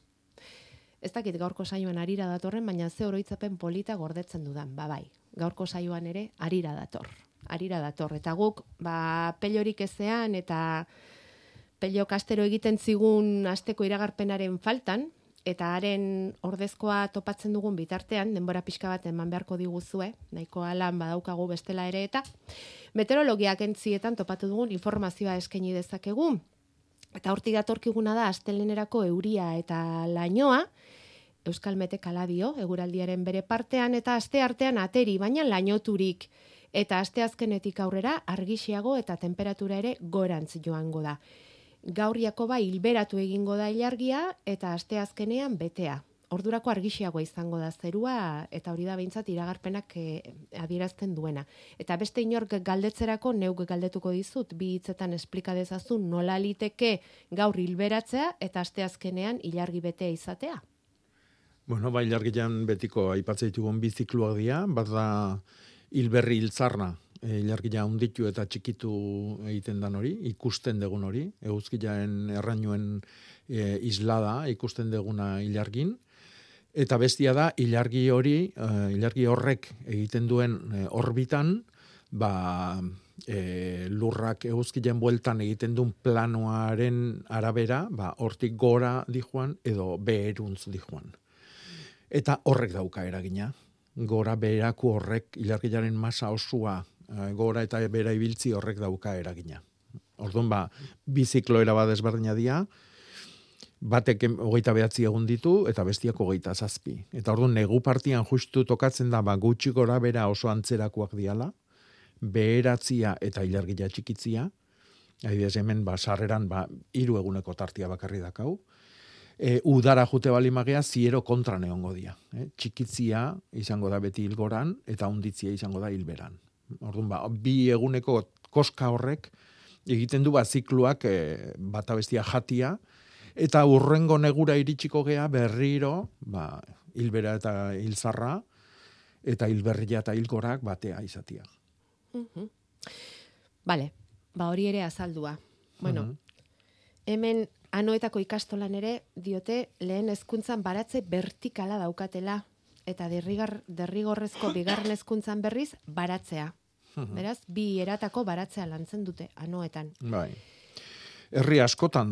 ez dakit gaurko saioan arira datorren, baina ze oroitzapen polita gordetzen dudan, ba bai, gaurko saioan ere arira dator, arira dator, eta guk, ba, pelorik ezean, eta pelio kastero egiten zigun asteko iragarpenaren faltan, eta haren ordezkoa topatzen dugun bitartean, denbora pixka bat eman beharko diguzue, nahiko alan badaukagu bestela ere, eta meteorologiak entzietan topatu dugun informazioa eskaini dezakegu, Eta hortik datorkiguna da astelenerako euria eta lainoa, Euskal Mete kaladio, eguraldiaren bere partean eta aste artean ateri, baina lainoturik. Eta aste azkenetik aurrera argixiago eta temperatura ere gorantz joango da. Gaur Jakoba hilberatu egingo da ilargia eta aste azkenean betea. ordurako argixiagoa izango da zerua eta hori da behintzat iragarpenak e, adierazten duena. Eta beste inork galdetzerako neuk galdetuko dizut bi hitzetan esplika dezazu nola liteke gaur hilberatzea eta asteazkenean ilargi betea izatea. Bueno, bai, ilargian betiko aipatzen ditugun bizikluak dira, bat da hilberri hiltzarna, e, ilargia unditu eta txikitu egiten dan hori, ikusten degun hori, eguzkiaen errainuen e, islada ikusten deguna ilargin, eta bestia da, ilargi hori, e, ilargi horrek egiten duen e, orbitan, ba, e, lurrak eguzkilean bueltan egiten duen planoaren arabera, ba, hortik gora dijuan edo beheruntz dijuan. Eta horrek dauka eragina. Gora beheraku horrek ilargiaren masa osua e, gora eta bera ibiltzi horrek dauka eragina. Orduan ba, bizikloera bat ezberdina dia, batek hogeita behatzi egun ditu, eta bestiak hogeita zazpi. Eta orduan, negu partian justu tokatzen da, ba, gutxi gora bera oso antzerakoak diala, beheratzia eta ilargia txikitzia, adibidez hemen, ba, sarreran, ba, iru eguneko tartia bakarri dakau, e, udara jute bali magea, ziero kontra neongo dia. E, txikitzia izango da beti hilgoran, eta unditzia izango da hilberan. Orduan, ba, bi eguneko koska horrek, egiten du ba, zikluak e, bata bestia jatia, eta urrengo negura iritsiko gea berriro, ba, hilbera eta hilzarra, eta hilberria eta hilgorak batea izatia. Uh Bale, ba hori ere azaldua. Bueno, hemen anoetako ikastolan ere diote lehen hezkuntzan baratze vertikala daukatela eta derrigar, derrigorrezko bigarren hezkuntzan berriz baratzea. Beraz, bi eratako baratzea lantzen dute anoetan. Bai herri askotan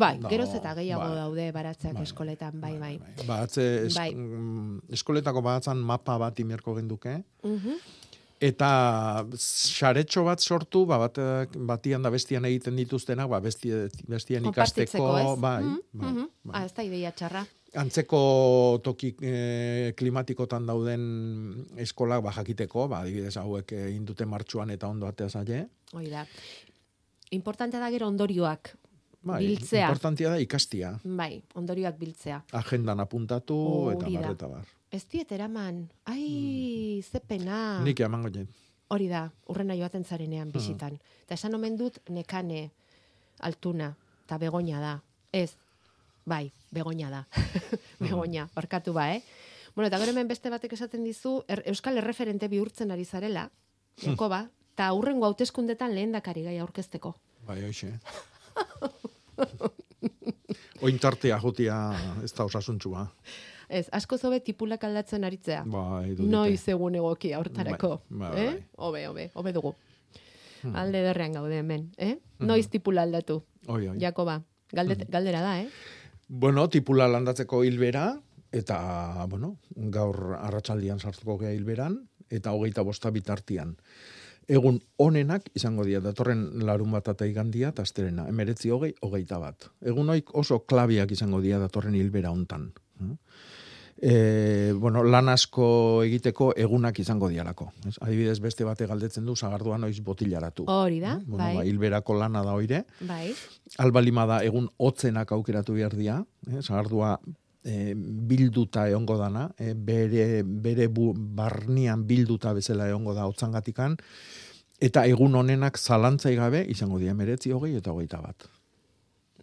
bai, geroz eta gehiago bai, daude baratzeak bai, eskoletan, bai, bai. bai. Baratze es, bai. Mm, eskoletako baratzan mapa bat imerko genduke. Uh Eta saretxo bat sortu, ba, bat, batian da bestian egiten dituztenak, ba, besti, bestian ikasteko, bai, mm bai, bai. Ah, ez da ideia txarra. Antzeko toki e, klimatikotan dauden eskolak ba, jakiteko, ba, adibidez hauek egin dute martxuan eta ondo atea zaile. Hoi da importantea da gero ondorioak bai, biltzea. Importantea da ikastia. Bai, ondorioak biltzea. Agendan apuntatu eta bar eta bar. Ez diet eraman, ai, mm. ze pena. Nik eman goien. Hori da, urrena joaten zarenean bisitan. Mm. Eta esan omen dut nekane altuna, eta begoña da. Ez, bai, begoña da. begoña, barkatu ba, eh? Bueno, eta gero hemen beste batek esaten dizu, er, Euskal Erreferente bihurtzen ari zarela, Jakoba, eta aurrengo hauteskundetan lehen dakari gai aurkezteko. Bai, hoxe. Ointartea jotia ez da osasuntxua. Ez, asko zobe tipulak aldatzen aritzea. Bai, Noiz egun egoki aurtarako. Bai, bai, eh? bai. Obe, obe, obe dugu. Hmm. Alde derrean gaude hemen, eh? Hmm. Noiz tipula aldatu. Oi, oi. Jakoba, galdet, hmm. galdera da, eh? Bueno, tipula landatzeko hilbera, eta, bueno, gaur arratsaldian sartuko gea hilberan, eta hogeita bosta bitartian egun onenak izango dira datorren larun bat eta igandia eta asterena, emeretzi hogei, hogeita bat. Egun hoik oso klabiak izango dira datorren hilbera hontan. E, bueno, lan asko egiteko egunak izango dialako. Ez? Adibidez beste bate galdetzen du sagardua noiz botilaratu. Hori da, bueno, bai. Ba, hilberako lana da hoire. Bai. Albalima da egun hotzenak aukeratu behar dira. Eh? Sagardua e, bilduta egongo dana, e, bere, bere bu, barnian bilduta bezala egongo da otzangatikan, eta egun honenak zalantzai gabe izango dira meretzi hogei eta hogeita bat.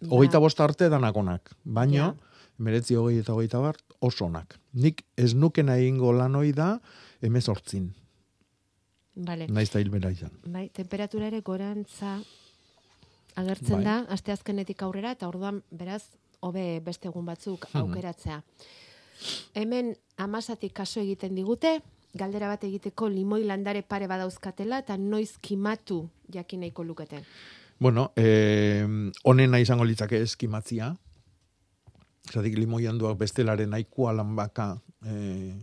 Ba. Hogeita bost arte danakonak, baino, ja. meretzi hogei eta hogeita bat osonak. Nik ez nuken egingo lanoi da emezortzin. Vale. Naiz da hilbera izan. Bai, temperatura ere gorantza agertzen bai. da, asteazkenetik aurrera, eta orduan, beraz, hobe beste egun batzuk mhm. aukeratzea. Hemen amasatik kaso egiten digute, galdera bat egiteko limoi landare pare badauzkatela eta noiz kimatu jakin nahiko lukete. Bueno, eh, onena izango litzake eskimatzia. Zatik limoi handuak bestelaren nahikoa lan baka eh,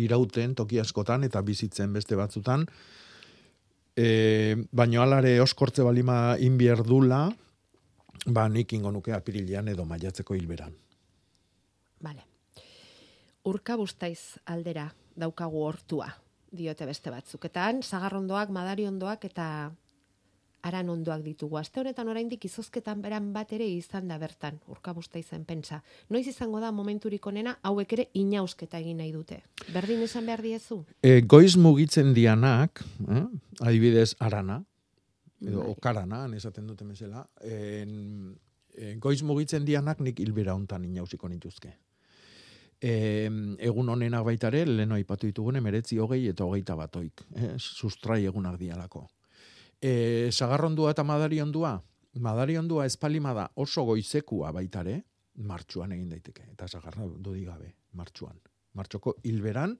irauten toki askotan eta bizitzen beste batzutan. Eh, baino alare oskortze balima inbierdula, Ba, nik ingo nuke apirilean edo maiatzeko hilberan. Vale. Urka bustaiz aldera daukagu hortua, diote beste batzuk. Eta han, zagarrondoak, madariondoak eta aran ondoak ditugu. Aste honetan oraindik izozketan beran bat ere izan da bertan, urkabusta izen pentsa. Noiz izango da momenturik onena, hauek ere inausketa egin nahi dute. Berdin esan behar diezu? E, goiz mugitzen dianak, eh? adibidez arana, edo Bai. okarana, esaten dute mesela, en, en, goiz mugitzen dianak nik hilbera hontan inausiko nituzke. E, egun honenak baita ere, leno aipatu ditugun, emeretzi hogei eta hogeita batoik, eh? sustrai egunak dialako. E, sagarrondua eta madariondua, madariondua espalimada oso goizekua baitare, martxuan egin daiteke, eta sagarra dodi gabe, martxuan. Martxoko hilberan,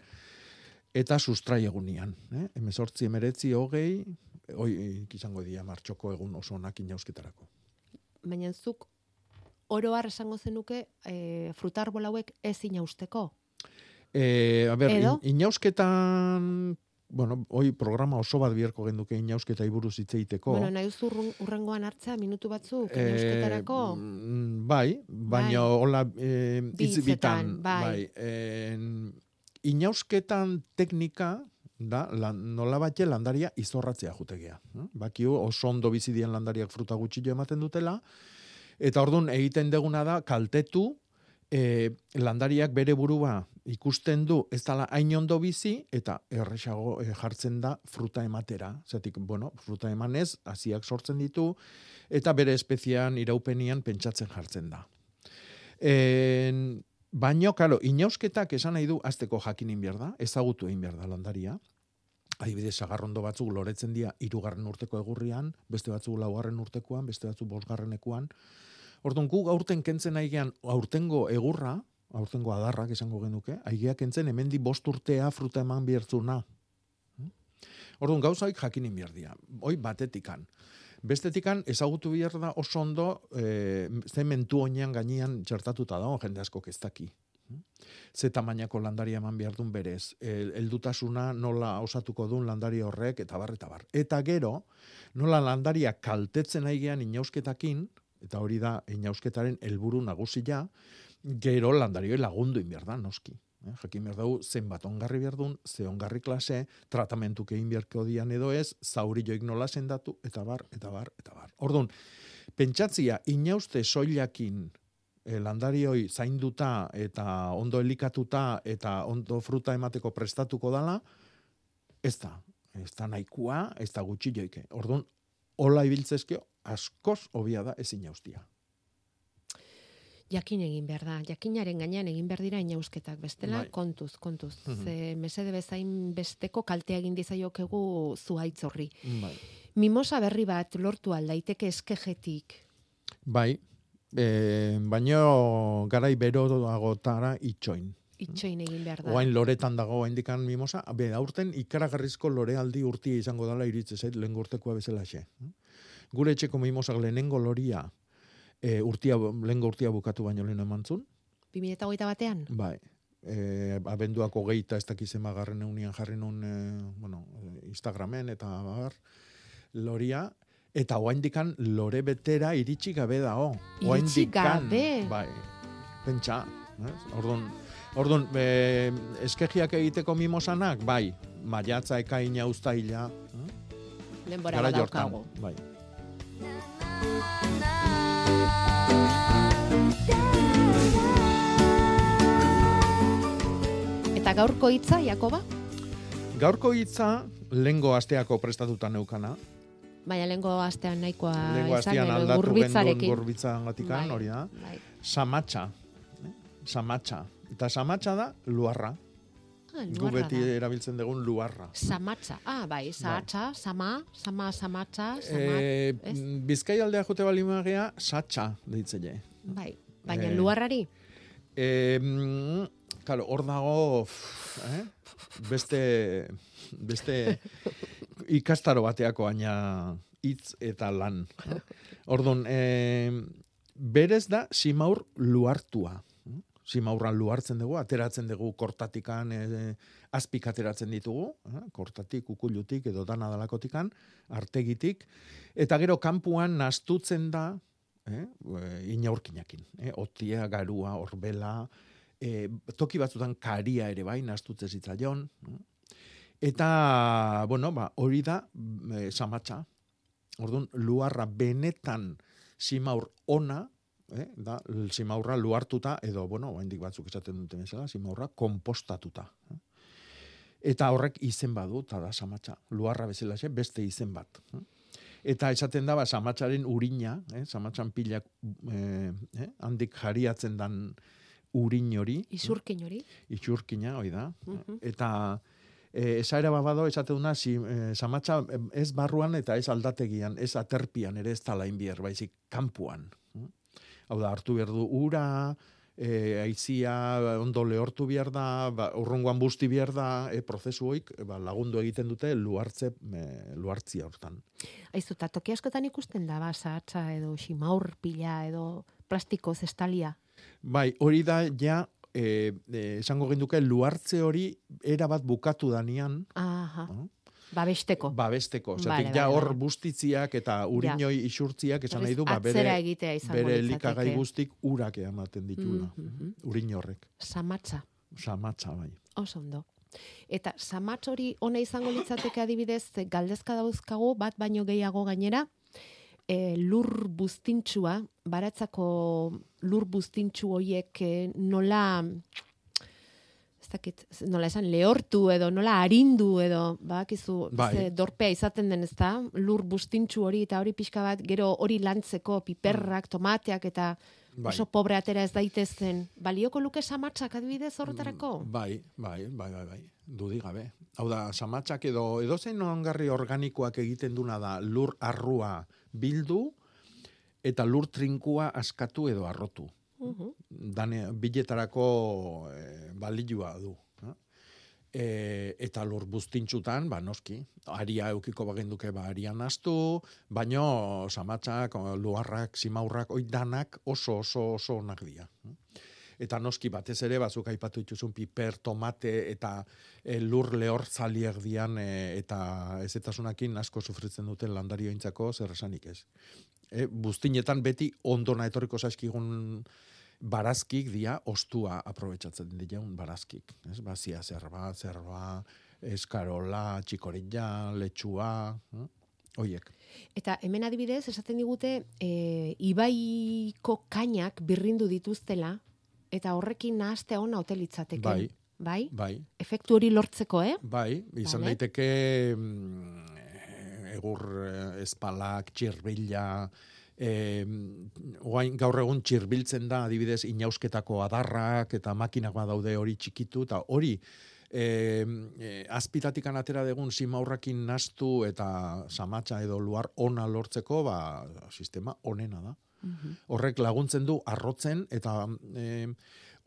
eta sustrai egunian. Eh? Hemezortzi, emeretzi, hogei, hoi izango dira martxoko egun oso onak inausketarako. Baina zuk oro har esango zenuke e, frutar hauek ez inausteko. E, a ber, in, inausketan, bueno, hoi programa oso bat biherko genduke inausketa iburuz hitz egiteko. Bueno, nahi urrun- urrengoan hartzea minutu batzuk Eh, inausketarako. mm, bai, baina Bai. hola e, hitz hitzetan, bitan, bai. bai. en, inausketan teknika da lan, nola batxe landaria izorratzea jutegea. eh? Bakiu oso ondo bizi dien landariak fruta gutxillo ematen dutela, eta ordun egiten deguna da kaltetu e, landariak bere burua ikusten du ez dala hain ondo bizi eta erresago e, jartzen da fruta ematera. Zatik, bueno, fruta emanez, hasiak sortzen ditu eta bere espezian iraupenian pentsatzen jartzen da. En, baino, karo, inausketak esan nahi du azteko jakinin behar da, ezagutu egin behar da landaria. Adibidez, sagarrondo batzuk loretzen dira irugarren urteko egurrian, beste batzuk laugarren urtekoan, beste batzuk bosgarrenekoan. Orduan, gu aurten kentzen aigean, aurtengo egurra, aurtengo adarrak esango genuke, aigeak kentzen hemendi bost urtea fruta eman biertzuna. Orduan, gauzaik jakinin behar dira. Hoi batetikan. Bestetikan ezagutu behar da oso ondo e, ze mentu oinean gainean txertatuta dago jende asko ez daki. Ze tamainako landaria eman behar duen berez, el, eldutasuna nola osatuko duen landari horrek, eta bar, eta bar. Eta gero, nola landaria kaltetzen aigean inausketakin, eta hori da inausketaren helburu nagusia, gero landarioi lagundu in behar da, noski. Eh, jakin behar dugu, zenbat ongarri behar duen, ze ongarri klase, tratamentuk egin beharko dian edo ez, zauri joik nola sendatu, eta bar, eta bar, eta bar. Orduan, pentsatzia, inauste soilakin e, landarioi zainduta eta ondo elikatuta eta ondo fruta emateko prestatuko dala, ez da, ez da nahikoa, ez da gutxi joike. Orduan, hola ibiltzezkio, askoz hobia da ez inaustia. Jakin egin behar da, jakinaren gainean egin behar dira inausketak, bestela Bai. kontuz, kontuz. Mhm. Ze mesede bezain besteko kaltea egin dizaiokegu zuhaitz horri. Bai. Mimosa berri bat lortu aldaiteke eskejetik. Bai, e, baino garai beroagotara itxoin. Itxoin egin behar da. Oain loretan dago indikan mimosa, be, aurten ikaragarrizko lorealdi urtia izango dela iritze zait lehen urtekoa bezala xe. Gure etxeko mimosak lehenengo loria e, urtia, lehen urtia bukatu baino lehen emantzun, 2008 batean? bai, e, abenduako geita ez dakiz emagarren eunian jarri nun e, bueno, e, Instagramen eta bar, loria, eta oaindikan lore betera iritsi gabe dago. Iritsi gabe? Bai, pentsa, ez? Orduan, orduan e, eskegiak egiteko mimosanak, bai, maiatza ekaina uztaila, Denbora garai badaukagu. hortan, bai. Eta gaurko hitza, Jakoba? Gaurko hitza, lengo asteako prestatuta neukana, Baina lehenko astean nahikoa Lengo izan astean genuen aldatu gendun gurbitzarekin. gurbitza gatikan, Bai, hori da. bai. Samatxa. eh? Samatxa. Eta samatxa da luarra. Ah, Gu beti da. erabiltzen dugun luarra. Samatza. Ah, bai, sahatza, sama, sama, samatza, samat, Eh, ez? Bizkai aldea jote bali magia, satxa deitzele. Bai, baina eh, luarrari? Mm, claro, hor dago eh? beste beste ikastaro bateako baina hitz eta lan. Ordon, eh, berez da simaur luartua. eh? Simaurra luartzen dugu, ateratzen dugu kortatikan, eh, azpik ateratzen ditugu, eh? kortatik, ukulutik edo dana dalakotikan, artegitik, eta gero kanpuan nastutzen da, eh? e, inaurkinakin. Eh? Otia, garua, orbela, e, toki batzutan karia ere bai, nastutze zitzaion. Eta, bueno, ba, hori da e, samatxa. Orduan, luarra benetan simaur ona, eh, da, simaurra luartuta, edo, bueno, haindik batzuk esaten duten bezala, simaurra kompostatuta. Eh. Eta horrek izen badu, eta da samatxa, luarra bezala beste izen bat. Eh. Eta esaten da, ba, samatzaren urina, eh, samatxan pilak eh, eh, handik jariatzen dan urin hori. Isurkin hori. Isurkina, hoi da. Eta e, esaera babado, esate duna, si, e, samatxa ez barruan eta ez aldategian, ez aterpian, ere ez tala inbier, baizik kanpuan. Hau da, hartu behar du ura, e, aizia ondo lehortu behar da, ba, urrungoan busti behar da, e, prozesu hoik ba, lagundu egiten dute luartze, e, luartzia hortan. Aizu, eta toki askotan ikusten da, ba, zahatza edo ximaur pila edo plastiko zestalia. Bai, hori da ja e, e, esango ginduke luartze hori era bat bukatu danian. Aha. Babesteko. Babesteko. Zatik, Vale, ja hor vale. bustitziak eta urinoi isurtziak esan nahi du, ba, bere, egitea izango bere elikagai guztik urak ematen ditula. Mhm. Urin horrek. Samatza. Samatza, bai. Oso ondo. Eta samatz hori ona izango litzateke adibidez, galdezka dauzkagu, bat baino gehiago gainera, e, lur buztintxua, baratzako lur buztintxu hoiek e, nola ez dakit, nola esan, lehortu edo nola arindu edo, bakizu, Bai. ze dorpea izaten den ez da, lur buztintxu hori eta hori pixka bat, gero hori lantzeko piperrak, tomateak eta Bai. oso pobre atera ez daitezen. Balioko luke samatzak adibidez horretarako? Bai, bai, bai, bai, bai. Dudi gabe. Hau da, samatxak edo, edo zein ongarri organikoak egiten duna da lur arrua bildu eta lur trinkua askatu edo arrotu. Mhm. Dane, biletarako e, balilua du. E, eta lur buztintxutan, ba, noski, aria eukiko bagenduke ba, arian astu, baino samatxak, luarrak, simaurrak, oi danak oso oso oso onak dira. Eta noski batez ere, bazuk aipatu dituzun piper, tomate eta e, lur lehor zaliak dian e, eta ezetasunakin asko sufritzen duten landariointzako zer esanik ez. E, buztinetan beti ondona etorriko zaizkigun barazkik dia ostua aprobetsatzen dileun barazkik. Ez? Bazia zerba, zerba, eskarola, txikorilla, letxua, eh? oiek. Eta hemen adibidez, esaten digute, e, ibaiko kainak birrindu dituztela, eta horrekin nahaztea ona hotelitzateke. Bai. Bai? Bai. Efektu hori lortzeko, eh? Bai, izan Vale. daiteke mm, egur eh, espalak, txirbila, eh, oain gaur egun txirbiltzen da, adibidez, inausketako adarrak eta makinak badaude hori txikitu, eta hori e, e, azpitatikan atera degun simaurrakin nastu eta samatxa edo luar ona lortzeko, ba, sistema onena da. Horrek laguntzen du arrotzen eta e,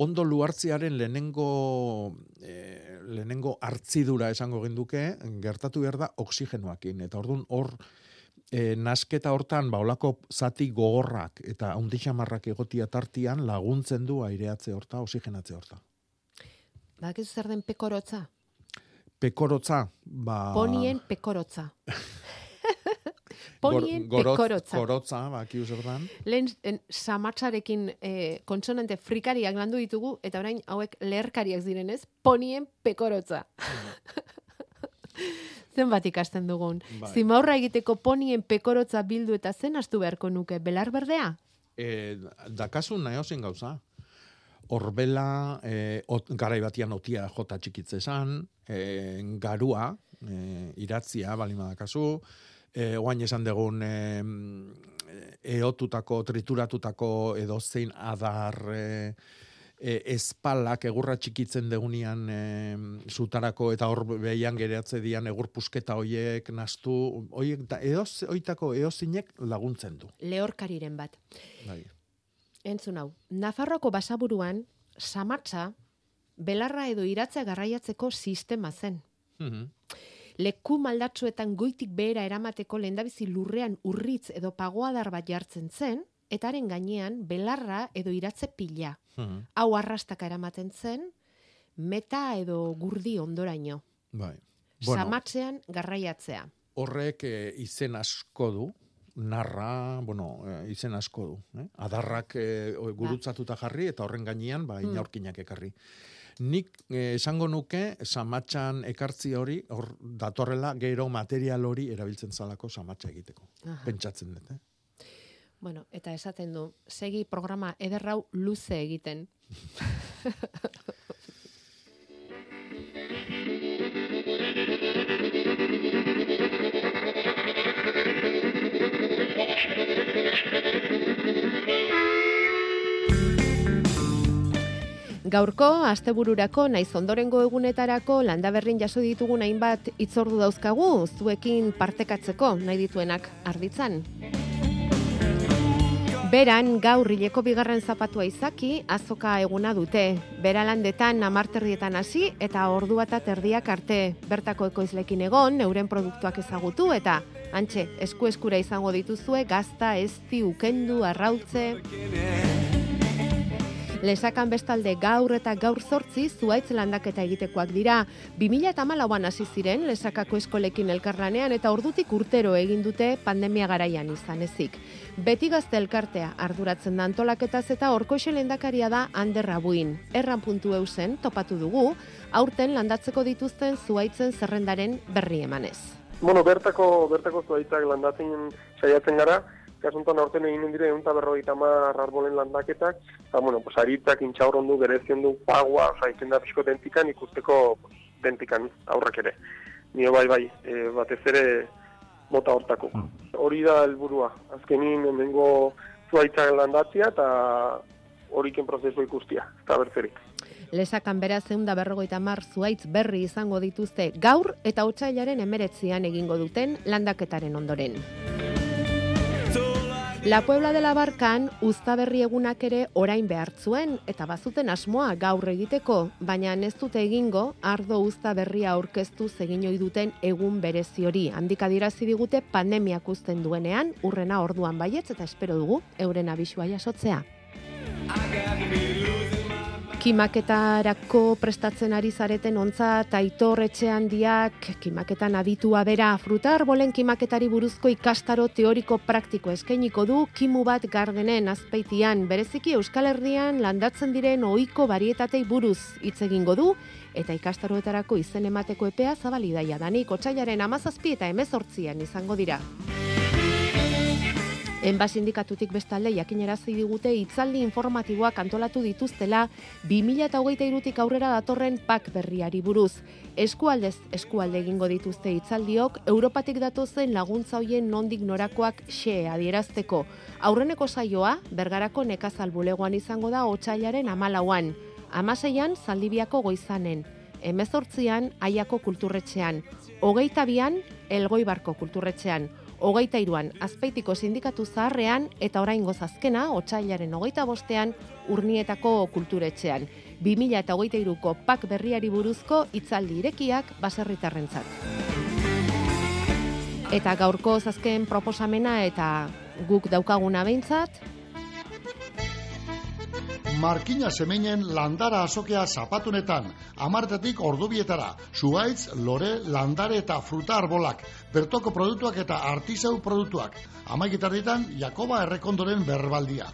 ondo luartziaren lehenengo e, lehenengo hartzidura esango genduke gertatu behar da oxigenoakin eta ordun hor e, nasketa hortan ba olako zati gogorrak eta handixamarrak egotia tartian laguntzen du aireatze horta, oxigenatze horta. Badakizu zer den pekorotza? Pekorotza, ba... Ponien pekorotza. Ponien gor- gorotz- pekorotza. Gorotza, bakiu zer dan. Lehen en, samatzarekin eh, konsonante frikariak landu ditugu, eta orain hauek leherkariak zirenez, ponien pekorotza. Zenbat ikasten dugun. Bai. Zimaurra egiteko ponien pekorotza bildu eta zen astu beharko nuke, belar berdea? E, dakasun nahi hozin gauza. Horbela, e, ot, garai batian otia jota txikitze esan, e, garua, e, iratzia, balima dakazu, e, oain esan dugun e, eotutako, trituratutako edo zein adar e, e, espalak egurra txikitzen degunian e, zutarako eta hor behian gereatze dian egur pusketa hoiek nastu, hoiek da, eoz, oitako eozinek laguntzen du. Lehorkariren bat. Bai. Entzun hau, Nafarroko basaburuan, samatza, belarra edo iratzea garraiatzeko sistema zen. Mhm. Leku maldatsuetan goitik behera eramateko lehendabizi lurrean urritz edo pagoadar bat jartzen zen, eta haren gainean belarra edo iratze pila. Mhm. Hau arrastaka eramaten zen, meta edo gurdi ondoraino. Bai. Samatzean garraiatzea. horrek eh, izen asko du, narra, bueno, eh, izen asko du. Eh? Adarrak o- gurutzatuta jarri eta horren gainean ba, Hmm. inaurkinak ekarri. Nik esango nuke samatxan ekartzi hori, hor datorrela gero material hori erabiltzen zalako samatxa egiteko. Aha. Pentsatzen dut, eh? Bueno, eta esaten du, segi programa ederrau luze egiten. Gaurko, astebururako naiz ondorengo egunetarako landaberrin jaso ditugun hainbat itzordu dauzkagu, zuekin partekatzeko nahi dituenak arditzan. Beran, gaur hileko bigarren zapatua izaki, azoka eguna dute. Bera landetan amarterrietan hasi eta ordu bat erdiak arte. Bertako ekoizlekin egon, euren produktuak ezagutu eta antxe, esku eskura izango dituzue, gazta, ezti, ukendu, arrautze... Lesakan bestalde gaur eta gaur zortzi zuaitz landaketa egitekoak dira. 2008an hasi ziren lesakako eskolekin elkarlanean eta ordutik urtero egin dute pandemia garaian izan ezik. Beti gazte elkartea arduratzen da antolaketaz eta orkoxe lendakaria da Ander Rabuin. Erran puntu eusen topatu dugu, aurten landatzeko dituzten zuaitzen zerrendaren berri emanez. Bueno, bertako, bertako zuaitzak landatzen saiatzen gara, kasuntan aurten egin dire egun berrogeita hamar arbolen landaketak, eta, bueno, pues, aritzak intxaurron du, gerezion du, pagua, oza, iken da pixko dentikan, ikusteko pues, dentikan aurrak ere. Nio bai, bai, e, batez ere mota hortako. Hori da helburua. Azkenin, hemengo zuaitzak landatzia, eta horiken prozesu ikustia, eta bertzerik. Lesakan beraz zeunda berrogeita mar zuaitz berri izango dituzte gaur eta otsailaren emeretzian egingo duten landaketaren ondoren. La Puebla de la Barkan uztaberri egunak ere orain behartzuen eta bazuten asmoa gaur egiteko, baina ez dute egingo ardo uztaberria aurkeztu egin ohi duten egun berezi hori. Handik adierazi digute pandemiak uzten duenean, urrena orduan baietz eta espero dugu euren abisua jasotzea. Kimaketarako prestatzen ari zareten ontza taitor etxe handiak, kimaketan aditua bera, fruta arbolen kimaketari buruzko ikastaro teoriko praktiko eskainiko du kimu bat gardenen azpeitian, bereziki Euskal Herrian landatzen diren ohiko barietatei buruz hitz egingo du, eta ikastaroetarako izen emateko epea zabalidaia danik, otsailaren amazazpi eta emezortzian izango dira. Enba sindikatutik bestalde jakinerazi digute hitzaldi informatiboak antolatu dituztela 2023tik aurrera datorren pak berriari buruz. Eskualdez eskualde egingo dituzte hitzaldiok Europatik datozen laguntza hoien nondik norakoak xe adierazteko. Aurreneko saioa Bergarako nekazal bulegoan izango da otsailaren 14an. Amaseian Zaldibiako goizanen, emezortzian Aiako kulturretxean, hogeita bian Elgoibarko kulturretxean, hogeita iruan azpeitiko sindikatu zaharrean eta orain azkena otsailaren hogeita bostean urnietako kulturetxean. 2000 eta hogeita iruko pak berriari buruzko hitzaldi irekiak baserritarrentzat. Eta gaurko azken proposamena eta guk daukaguna behintzat, Markina Semeinen landara azokea zapatunetan, amartetik ordubietara, zuaitz, lore, landare eta fruta arbolak, bertoko produktuak eta artisau produktuak. Amaikitarritan, Jakoba Errekondoren berbaldia.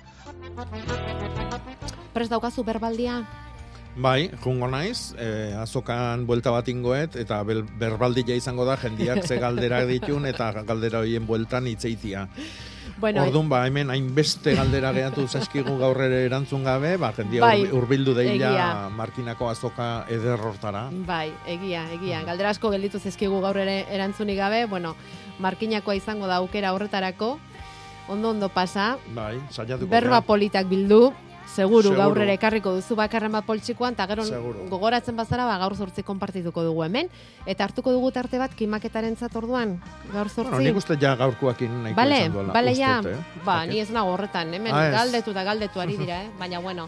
Prez daukazu berbaldia? Bai, jungo naiz, eh, azokan buelta bat ingoet, eta bel, berbaldia izango da jendiak ze galdera ditun, eta galdera horien bueltan itzeitia. Bueno, Orduan, ba, hemen hainbeste galdera gehatu zaizkigu gaur ere erantzun gabe, ba, jendia Bai, urbildu deila egia. markinako azoka eder hortara. Bai, egia, egia. Galdera asko gelditu zezkigu gaur ere erantzunik gabe, bueno, markinakoa izango da aukera horretarako, ondo ondo pasa, Bai, berba politak bildu, seguru, Seguru. gaur ere ekarriko duzu bakarren bat poltsikoan, eta gero Seguru. gogoratzen bazara, ba, gaur zortzi konpartituko dugu hemen, eta hartuko dugu tarte bat kimaketaren orduan, gaur zortzi. Bueno, nik uste ja gaurkoakin nahiko Bale, izan duela. bale ja, eh? ba, Dakit. ni ez nago horretan, hemen Ah, galdetu eta galdetu ari dira, eh? baina bueno.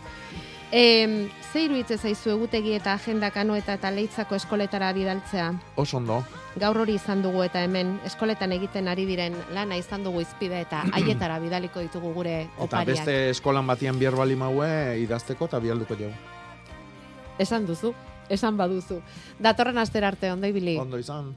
E, ze iruditzen zaizu egutegi eta agenda kanoeta eta leitzako eskoletara bidaltzea? Oso ondo. Gaur hori izan dugu eta hemen eskoletan egiten ari diren lana izan dugu izpide eta haietara bidaliko ditugu gure Eta opariak. beste eskolan batian bihar bali maue idazteko eta bialduko jau. Esan duzu, esan baduzu. Datorren astera arte, ondo ibili. Ondo izan.